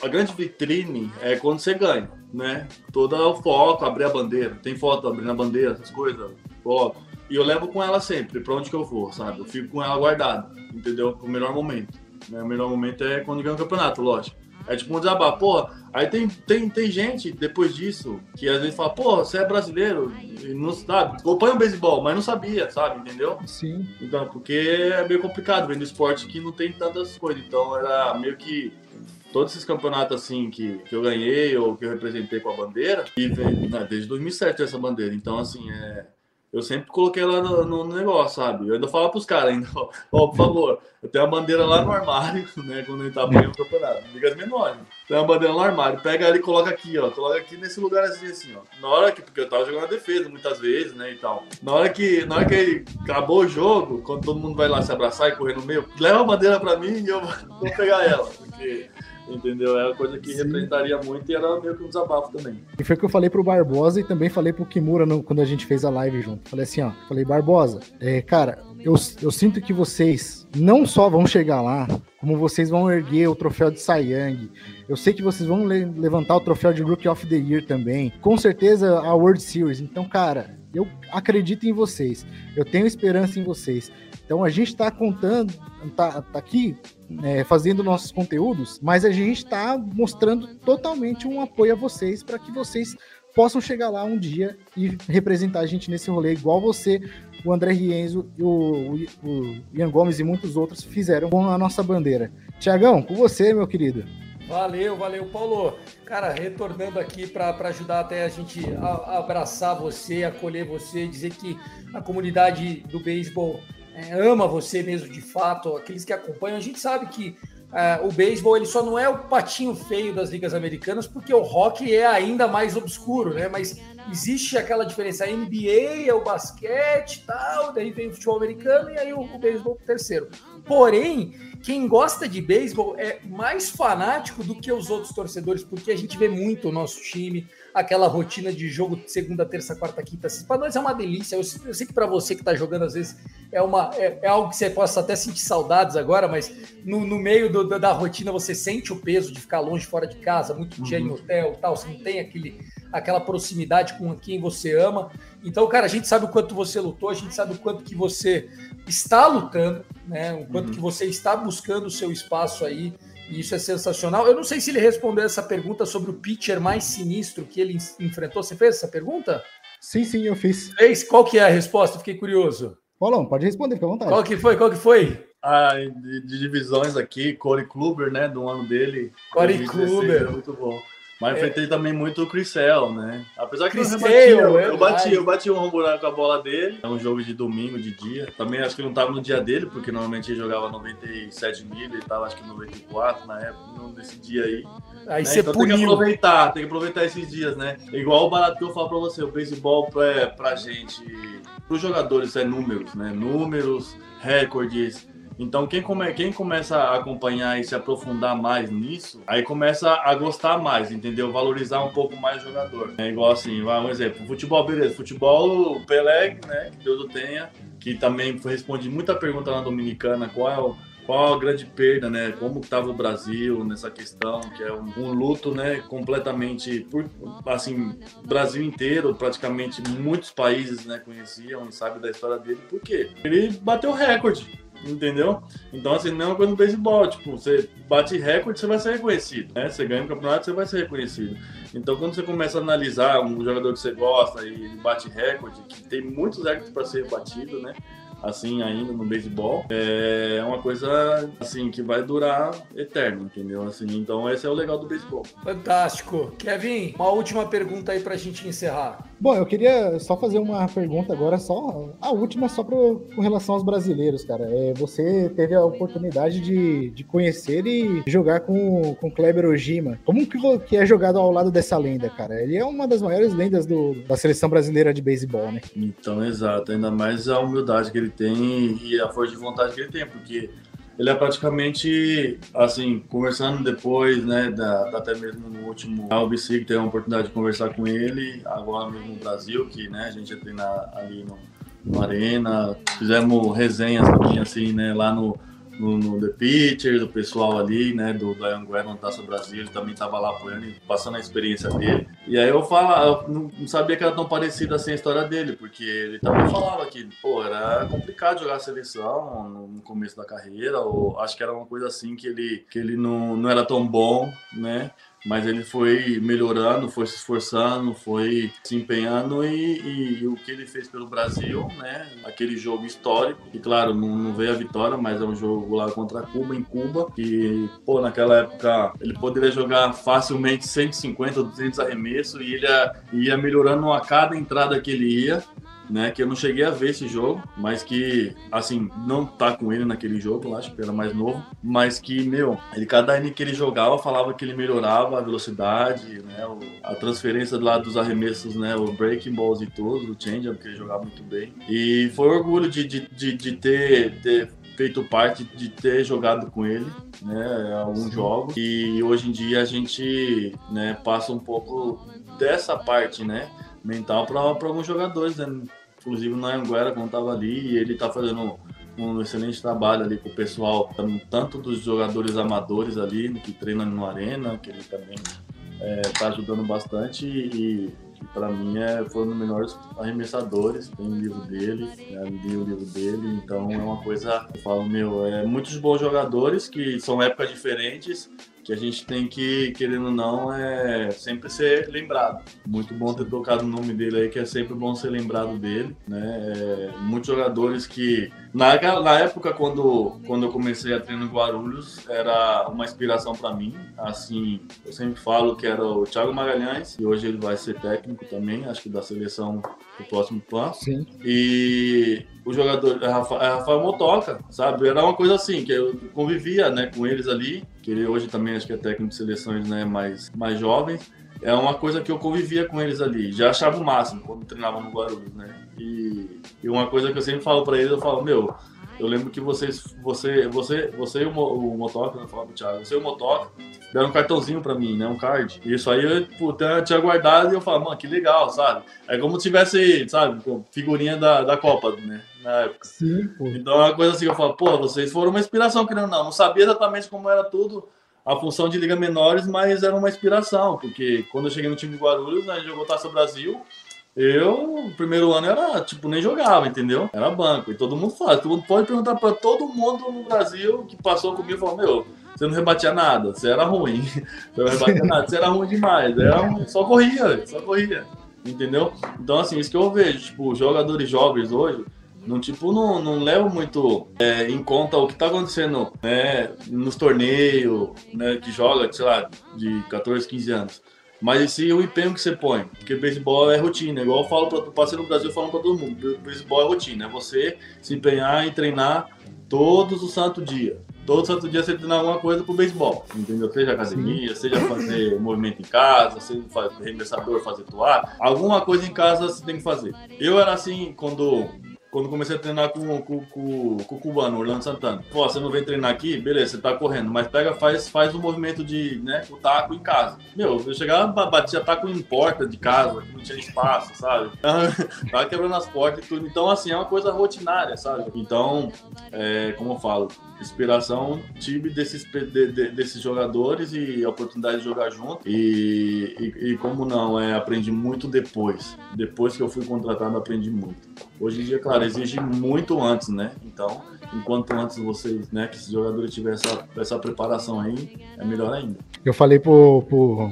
a grande vitrine é quando você ganha, né? Todo o foco, abrir a bandeira. Tem foto abrindo a bandeira, essas coisas, foto. E eu levo com ela sempre, pra onde que eu for, sabe? Eu fico com ela guardada, entendeu? O melhor momento. Né? O melhor momento é quando ganha o campeonato, lógico. É tipo um desabafo. Pô, aí tem, tem, tem gente depois disso que às vezes fala, pô, você é brasileiro e não sabe, acompanha o beisebol, mas não sabia, sabe? Entendeu? Sim. Então, porque é meio complicado vendo esporte que não tem tantas coisas. Então era meio que todos esses campeonatos assim que, que eu ganhei ou que eu representei com a bandeira, e né, desde 2007 essa bandeira. Então, assim, é, eu sempre coloquei lá no, no negócio, sabe? Eu ainda falo pros caras ainda, ó, oh, por favor, eu tenho a bandeira lá no armário, né? Quando a gente tá apanhando o campeonato. Ligas menores. Tem a bandeira no armário, pega ela e coloca aqui, ó. Coloca aqui nesse lugar assim, assim, ó. Na hora que, porque eu tava jogando a defesa muitas vezes, né? E tal. Na hora que, na hora que acabou o jogo, quando todo mundo vai lá se abraçar e correr no meio, leva a bandeira pra mim e eu vou pegar ela. Porque entendeu? É uma coisa que Sim. representaria muito e era meio que um desabafo também. E foi o que eu falei pro Barbosa e também falei pro Kimura no, quando a gente fez a live junto. Falei assim, ó, falei, Barbosa, é, cara, eu, eu sinto que vocês não só vão chegar lá, como vocês vão erguer o troféu de Cy Young. Eu sei que vocês vão le levantar o troféu de Rookie of the Year também. Com certeza a World Series. Então, cara, eu acredito em vocês. Eu tenho esperança em vocês. Então a gente está contando, tá, tá aqui é, fazendo nossos conteúdos, mas a gente está mostrando totalmente um apoio a vocês para que vocês possam chegar lá um dia e representar a gente nesse rolê, igual você, o André Rienzo, o, o, o Ian Gomes e muitos outros fizeram com a nossa bandeira. Tiagão, com você, meu querido. Valeu, valeu, Paulo. Cara, retornando aqui para ajudar até a gente a, a abraçar você, acolher você, dizer que a comunidade do beisebol é, ama você mesmo de fato, aqueles que acompanham. A gente sabe que é, o beisebol ele só não é o patinho feio das ligas americanas, porque o rock é ainda mais obscuro, né? Mas existe aquela diferença. A NBA é o basquete tal, daí vem o futebol americano e aí o, o beisebol terceiro. Porém, quem gosta de beisebol é mais fanático do que os outros torcedores, porque a gente vê muito o nosso time, aquela rotina de jogo segunda, terça, quarta, quinta. Para nós é uma delícia. Eu, eu sei que para você que está jogando, às vezes, é, uma, é, é, algo que você possa até sentir saudades agora, mas no, no meio do, da, da, rotina você sente o peso de ficar longe, fora de casa, muito dia uhum. em hotel tal. Você não tem aquele, aquela proximidade com quem você ama. Então, cara, a gente sabe o quanto você lutou, a gente sabe o quanto que você está lutando, né? O quanto uhum. que você está buscando o seu espaço aí. Isso é sensacional. Eu não sei se ele respondeu essa pergunta sobre o pitcher mais sinistro que ele enfrentou. Você fez essa pergunta? Sim, sim, eu fiz. Fez? Qual que é a resposta? Fiquei curioso. Paulão, pode responder, fica à vontade. Qual que foi? Qual que foi? Ah, de, de divisões aqui, Corey Kluber, né, do ano dele. Corey Kluber. Muito bom. Mas é. enfrentei também muito o Crisel, né? Apesar que Chris eu, rebatia, eu, eu, bati, eu bati um buraco com a bola dele. É um jogo de domingo, de dia. Também acho que não tava no dia dele, porque normalmente ele jogava 97 mil, ele tava acho que 94 na época, nesse dia aí. Aí né? você então, puniu. Tem que aproveitar, tem que aproveitar esses dias, né? Igual o barato que eu falo pra você, o beisebol é pra gente, pros jogadores é números, né? Números, recordes, Então, quem, come, quem começa a acompanhar e se aprofundar mais nisso, aí começa a gostar mais, entendeu? Valorizar um pouco mais o jogador. É igual assim, um exemplo, futebol, beleza. Futebol, Pelé, né, que Deus o tenha, que também responde muita pergunta na Dominicana, qual é o qual a grande perda, né? Como estava o Brasil nessa questão, que é um, um, luto, né? Completamente, por, assim, Brasil inteiro, praticamente muitos países, né? Conheciam e sabem da história dele. Por quê? Ele bateu recorde, entendeu? Então, assim, não é uma coisa no beisebol. Tipo, você bate recorde, você vai ser reconhecido, né? Você ganha um campeonato, você vai ser reconhecido. Então, quando você começa a analisar um jogador que você gosta e bate recorde, que tem muitos recordes para ser batido, né? Assim ainda no beisebol, é uma coisa assim que vai durar eterno, entendeu? Assim, então esse é o legal do beisebol. Fantástico. Kevin, uma última pergunta aí pra gente encerrar. Bom, eu queria só fazer uma pergunta agora, só a última, só pro, com relação aos brasileiros, cara. É, você teve a oportunidade de, de conhecer e jogar com, com Kleber Ojima. Como que, que é jogado ao lado dessa lenda, cara? Ele é uma das maiores lendas do, da seleção brasileira de beisebol, né? Então, exato. Ainda mais a humildade que ele tem e a força de vontade que ele tem, porque ele é praticamente, assim, conversando depois, né, da, até mesmo no último LBC, que teve a oportunidade de conversar com ele, agora mesmo no Brasil, que, né, a gente ia treinar ali no, no Arena, fizemos resenhas também, assim, né, lá no, no, no The Pitcher, do pessoal ali, né, do, do Anguera, no Taça Brasil, ele também estava lá apoiando e passando a experiência dele. E aí eu falo, eu não sabia que era tão parecida assim a história dele, porque ele também falava que, pô, era complicado jogar a seleção no começo da carreira, ou acho que era uma coisa assim que ele, que ele não, não era tão bom, né, mas ele foi melhorando, foi se esforçando, foi se empenhando e, e, e, o que ele fez pelo Brasil, né? Aquele jogo histórico, e claro, não, não, veio a vitória, mas é um jogo lá contra Cuba, em Cuba, que, pô, naquela época ele poderia jogar facilmente 150, 200 arremessos e ele ia, ia melhorando a cada entrada que ele ia né? Que eu não cheguei a ver esse jogo, mas que, assim, não tá com ele naquele jogo, eu acho que era mais novo, mas que, meu, ele cada inning que ele jogava falava que ele melhorava a velocidade, né? O, a transferência lado dos arremessos, né? O breaking balls e tudo, o change que ele jogava muito bem. E foi orgulho de, de, de, de ter, ter feito parte de ter jogado com ele, né, alguns Sim. jogos. E hoje em dia a gente, né, passa um pouco dessa parte, né, mental para alguns jogadores, né? Inclusive no Anguera, quando estava ali, e ele está fazendo um excelente trabalho ali com o pessoal, tanto dos jogadores amadores ali, que treinam no Arena, que ele também está é, ajudando bastante e, e para mim é, foi um dos melhores arremessadores, tem o livro dele, né, li o livro dele, então é uma coisa, eu falo, meu, é muitos bons jogadores que são épocas diferentes, que a gente tem que, querendo ou não, é sempre ser lembrado. Muito bom ter tocado o nome dele aí, que é sempre bom ser lembrado dele, né? É, muitos jogadores que na, na época quando quando eu comecei a treinar em Guarulhos era uma inspiração para mim. Assim, eu sempre falo que era o Thiago Magalhães e hoje ele vai ser técnico também, acho que da seleção do próximo PAN. Sim. E o jogador é Rafael, é Rafael Motoca, sabe? Era uma coisa assim que eu convivia, né, com eles ali que ele hoje também acho que é técnico de seleções né, mais, mais jovens, é uma coisa que eu convivia com eles ali. Já achava o máximo quando treinava no Guarulhos, né? E, e uma coisa que eu sempre falo para eles, eu falo, meu, eu lembro que vocês, você, você, você e o, o Motoca, eu falava pro Thiago, você e o Motoca deram um cartãozinho para mim, né? Um card. Isso aí eu puta, tinha guardado e eu falava, mano, que legal, sabe? É como se tivesse, sabe, figurinha da, da Copa, né? Na época. Sim, pô. Então é uma coisa assim, eu falo, pô, vocês foram uma inspiração, querendo não. Não sabia exatamente como era tudo a função de Liga Menores, mas era uma inspiração, porque quando eu cheguei no time de Guarulhos, né, a gente jogou Taça Brasil, eu, no primeiro ano, era, tipo, nem jogava, entendeu? Era banco. E todo mundo faz. Todo mundo pode perguntar para todo mundo no Brasil que passou comigo falou, meu, você não rebatia nada, você era ruim. Você não rebatia nada, você era ruim demais. Era. Só corria, só corria. Entendeu? Então, assim, isso que eu vejo, tipo, jogadores jovens hoje, não, tipo, não, não levam muito é, em conta o que tá acontecendo né, nos torneios, né, que joga, sei lá, de 14, 15 anos. Mas sim o empenho que você põe. Porque beisebol é rotina. Igual eu falo para o parceiro no Brasil, falando para todo mundo. Beisebol é rotina. É você se empenhar em treinar todos os santo dia. Todo santo dia você treinar alguma coisa pro beisebol. Entendeu? Seja academia, seja fazer movimento em casa, seja fazer arremessador, fazer toar. Alguma coisa em casa você tem que fazer. Eu era assim quando quando comecei a treinar com, com, com, com o cubano, Orlando Santana. Pô, você não vem treinar aqui? Beleza, você tá correndo, mas pega, faz, faz um movimento de, né, o taco em casa. Meu, eu chegava, batia taco em porta de casa, que não tinha espaço, sabe? Tava quebrando as portas e tudo. Então, assim, é uma coisa rotinária, sabe? Então, é, como eu falo, inspiração tive desses, de, de, desses jogadores e a oportunidade de jogar junto. E, e, e, como não, é, aprendi muito depois. Depois que eu fui contratado, aprendi muito. Hoje em dia, claro, exige muito antes, né? Então, enquanto antes vocês, né, que esses jogadores tivessem essa, essa preparação aí, é melhor ainda. Eu falei pro, pro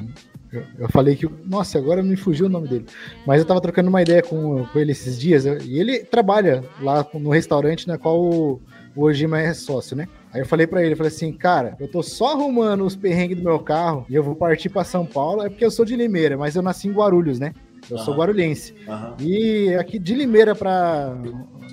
eu, falei que. Nossa, agora me fugiu o nome dele. Mas eu tava trocando uma ideia com, com ele esses dias. E ele trabalha lá no restaurante na qual o, o Ojima é sócio, né? Aí eu falei para ele, falei assim, cara, eu tô só arrumando os perrengues do meu carro e eu vou partir para São Paulo, é porque eu sou de Limeira, mas eu nasci em Guarulhos, né? Eu uhum. sou guarulhense. Uhum. E aqui de Limeira para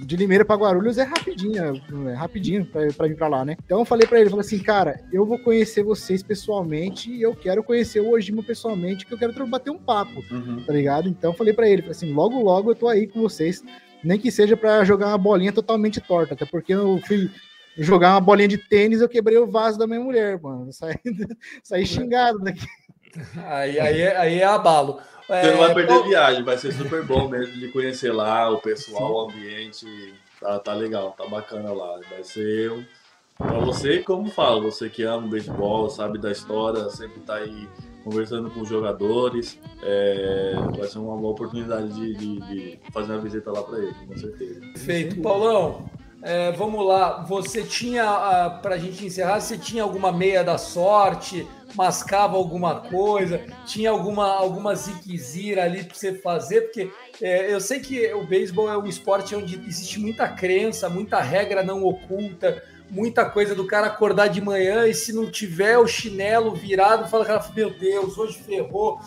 de Limeira para Guarulhos é rapidinho, é rapidinho para vir para lá, né? Então eu falei para ele, falei assim, cara, eu vou conhecer vocês pessoalmente e eu quero conhecer o Ojima pessoalmente, que eu quero bater um papo, uhum. tá ligado? Então eu falei para ele, falei assim, logo logo eu tô aí com vocês, nem que seja para jogar uma bolinha totalmente torta, até porque eu fui jogar uma bolinha de tênis, eu quebrei o vaso da minha mulher, mano. Saí, saí xingado daqui. Aí, aí, aí é abalo. Você não vai é, perder viagem, vai ser super bom mesmo de conhecer lá o pessoal, o ambiente. Tá, tá legal, tá bacana lá. Vai ser um... Pra você, como falo, você que ama o beisebol, sabe da história, sempre tá aí conversando com os jogadores. É, vai ser uma boa oportunidade de, de, de fazer uma visita lá para ele, com certeza. Perfeito. Paulão, é, vamos lá. Você tinha, para a gente encerrar, você tinha alguma meia da sorte? Mascava alguma coisa? Tinha alguma, alguma ziquezira ali para você fazer? Porque é, eu sei que o beisebol é um esporte onde existe muita crença, muita regra não oculta muita coisa do cara acordar de manhã e se não tiver o chinelo virado, fala, cara, meu Deus, hoje ferrou.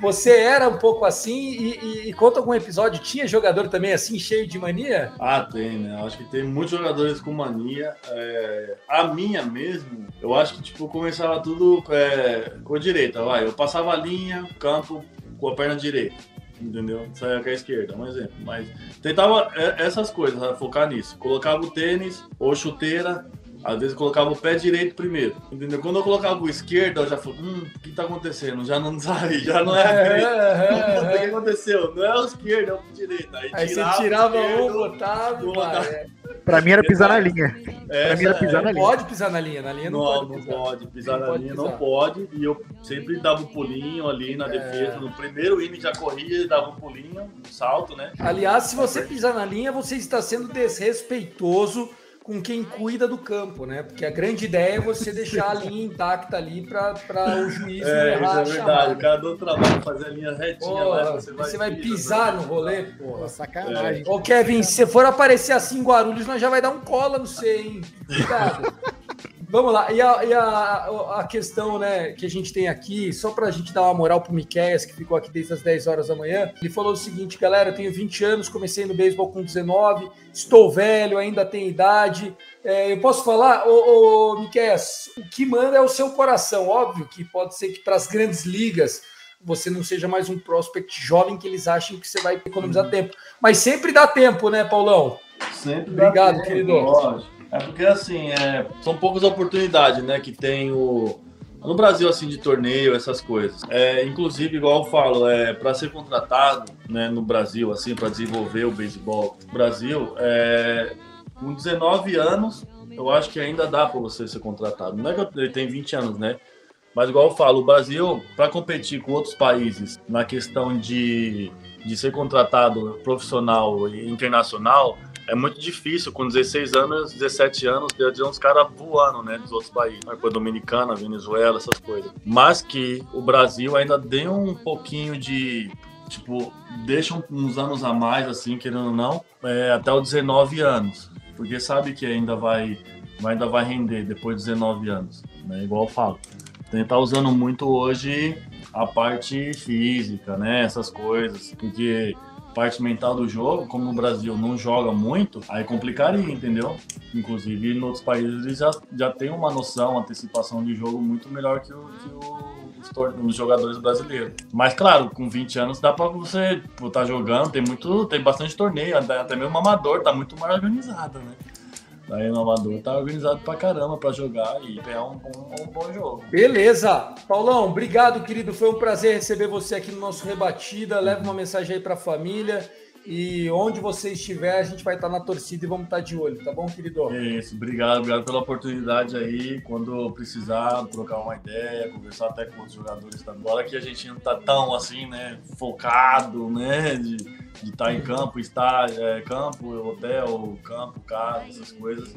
Você era um pouco assim e, e, e, conta algum episódio. Tinha jogador também assim, cheio de mania? Ah, tem, né? Acho que tem muitos jogadores com mania. É... A minha mesmo, eu acho que tipo, começava tudo é... com a direita, vai. Eu passava a linha, campo com a perna direita entendeu? Saia com a esquerda, um exemplo. Mas tentava é, essas coisas, focar nisso. Colocava o tênis ou chuteira, às vezes colocava o pé direito primeiro, entendeu? Quando eu colocava o esquerdo, eu já falei, hum, o que tá acontecendo? Já não sai, já não é a direita. É, o que aconteceu? Não é o esquerdo, é o direito. Aí, Aí tirava você tirava um, botava, botava. Pra mim era pisar na linha. pra mim era pisar na linha. Pode pisar na linha, na linha não, não pode. Não pode, pisar na linha não pode. E eu sempre dava um pulinho ali na é. defesa. No primeiro inning já corria, dava um pulinho, um salto, né? Aliás, se você pisar na linha, você está sendo desrespeitoso com quem cuida do campo, né? Porque a grande ideia é você deixar a linha intacta ali para o juiz é, errar isso é verdade. O cara do trabalho fazer a linha retinha porra, lá, você vai, você vai pisar no rolê, porra. Sacanagem. É. Ô, Kevin, se você for aparecer assim em Guarulhos, nós já vai dar um cola no você, hein? Cuidado. Vamos lá, e, a, e a, a, questão né, que a gente tem aqui, só para a gente dar uma moral pro Miquéias, que ficou aqui desde as 10 horas da manhã, ele falou o seguinte, galera, eu tenho 20 anos, comecei no beisebol com 19, estou velho, ainda tenho idade, é, eu posso falar, ô, ô Miquéias, o que manda é o seu coração, óbvio que pode ser que para as grandes ligas você não seja mais um prospect jovem que eles achem que você vai economizar uhum. tempo, mas sempre dá tempo, né, Paulão? Sempre Obrigado, tempo, querido. Lógico. É porque assim, é, são poucas oportunidades, né, que tem o no Brasil assim de torneio, essas coisas. É, inclusive, igual eu falo, é para ser contratado, né, no Brasil assim, para desenvolver o beisebol no Brasil, é, com 19 anos, eu acho que ainda dá para você ser contratado. Não é que ele tem 20 anos, né? Mas igual eu falo, o Brasil, para competir com outros países na questão de, de ser contratado profissional e internacional, é muito difícil, com 16 anos, 17 anos, ter uns caras voando, né, dos outros países. Coisa Dominicana, Venezuela, essas coisas. Mas que o Brasil ainda deu um pouquinho de, tipo, deixa uns anos a mais, assim, querendo ou não, é, até os 19 anos. Porque sabe que ainda vai, ainda vai render depois de 19 anos, né, igual eu falo. Que tá usando muito hoje a parte física, né, essas coisas, porque parte mental do jogo, como no Brasil não joga muito, aí complicaria, entendeu? Inclusive, em outros países eles já, já tem uma noção, uma antecipação de jogo muito melhor que o, que o, nos jogadores brasileiros. Mas, claro, com 20 anos dá para você estar tá jogando, tem muito, tem bastante torneio, até mesmo amador, tá muito mais organizado, né? Aí no Amador tá organizado pra caramba pra jogar e é um, um, um, bom jogo. Beleza. Paulão, obrigado, querido. Foi um prazer receber você aqui no nosso Rebatida. Leva uma mensagem aí pra família. E onde você estiver, a gente vai estar na torcida e vamos estar de olho, tá bom, querido? É isso, obrigado, obrigado pela oportunidade aí. Quando precisar trocar uma ideia, conversar até com os jogadores da bola, que a gente não tá tão assim, né, focado, né, de, de estar em campo, estar é, campo, hotel, campo, casa, essas coisas.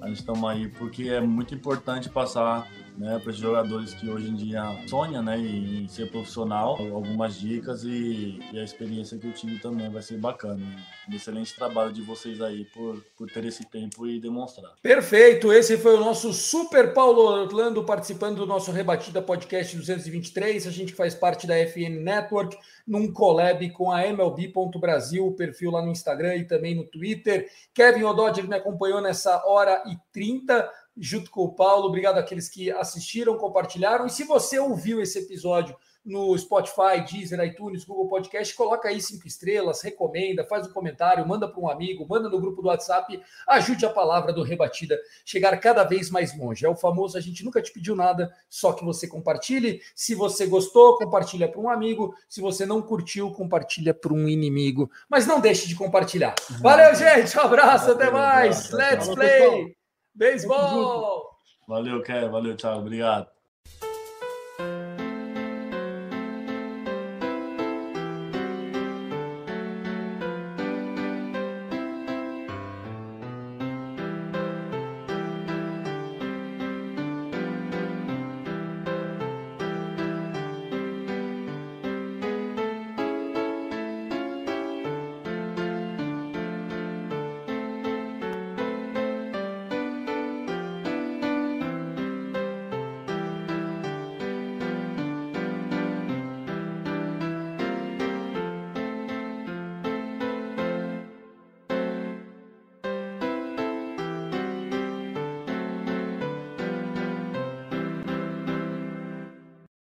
A gente estamos aí porque é muito importante passar né, para os jogadores que hoje em dia sonham né, em ser profissional, algumas dicas e, e, a experiência que eu tive também vai ser bacana. Um excelente trabalho de vocês aí por, por ter esse tempo e demonstrar. Perfeito, esse foi o nosso Super Paulo Orlando participando do nosso Rebatida Podcast 223. A gente faz parte da FN Network num collab com a MLB.Brasil, perfil lá no Instagram e também no Twitter. Kevin Ododger me acompanhou nessa hora e 30 junto com o Paulo. Obrigado àqueles que assistiram, compartilharam. E se você ouviu esse episódio no Spotify, Deezer, iTunes, Google Podcast, coloca aí cinco estrelas, recomenda, faz um comentário, manda para um amigo, manda no grupo do WhatsApp, ajude a palavra do Rebatida chegar cada vez mais longe. É o famoso, a gente nunca te pediu nada, só que você compartilhe. Se você gostou, compartilha para um amigo. Se você não curtiu, compartilha para um inimigo. Mas não deixe de compartilhar. Valeu, gente. Um abraço, até mais. Let's play. Beisebol! Valeu, Kevin. Valeu, Thiago. Obrigado.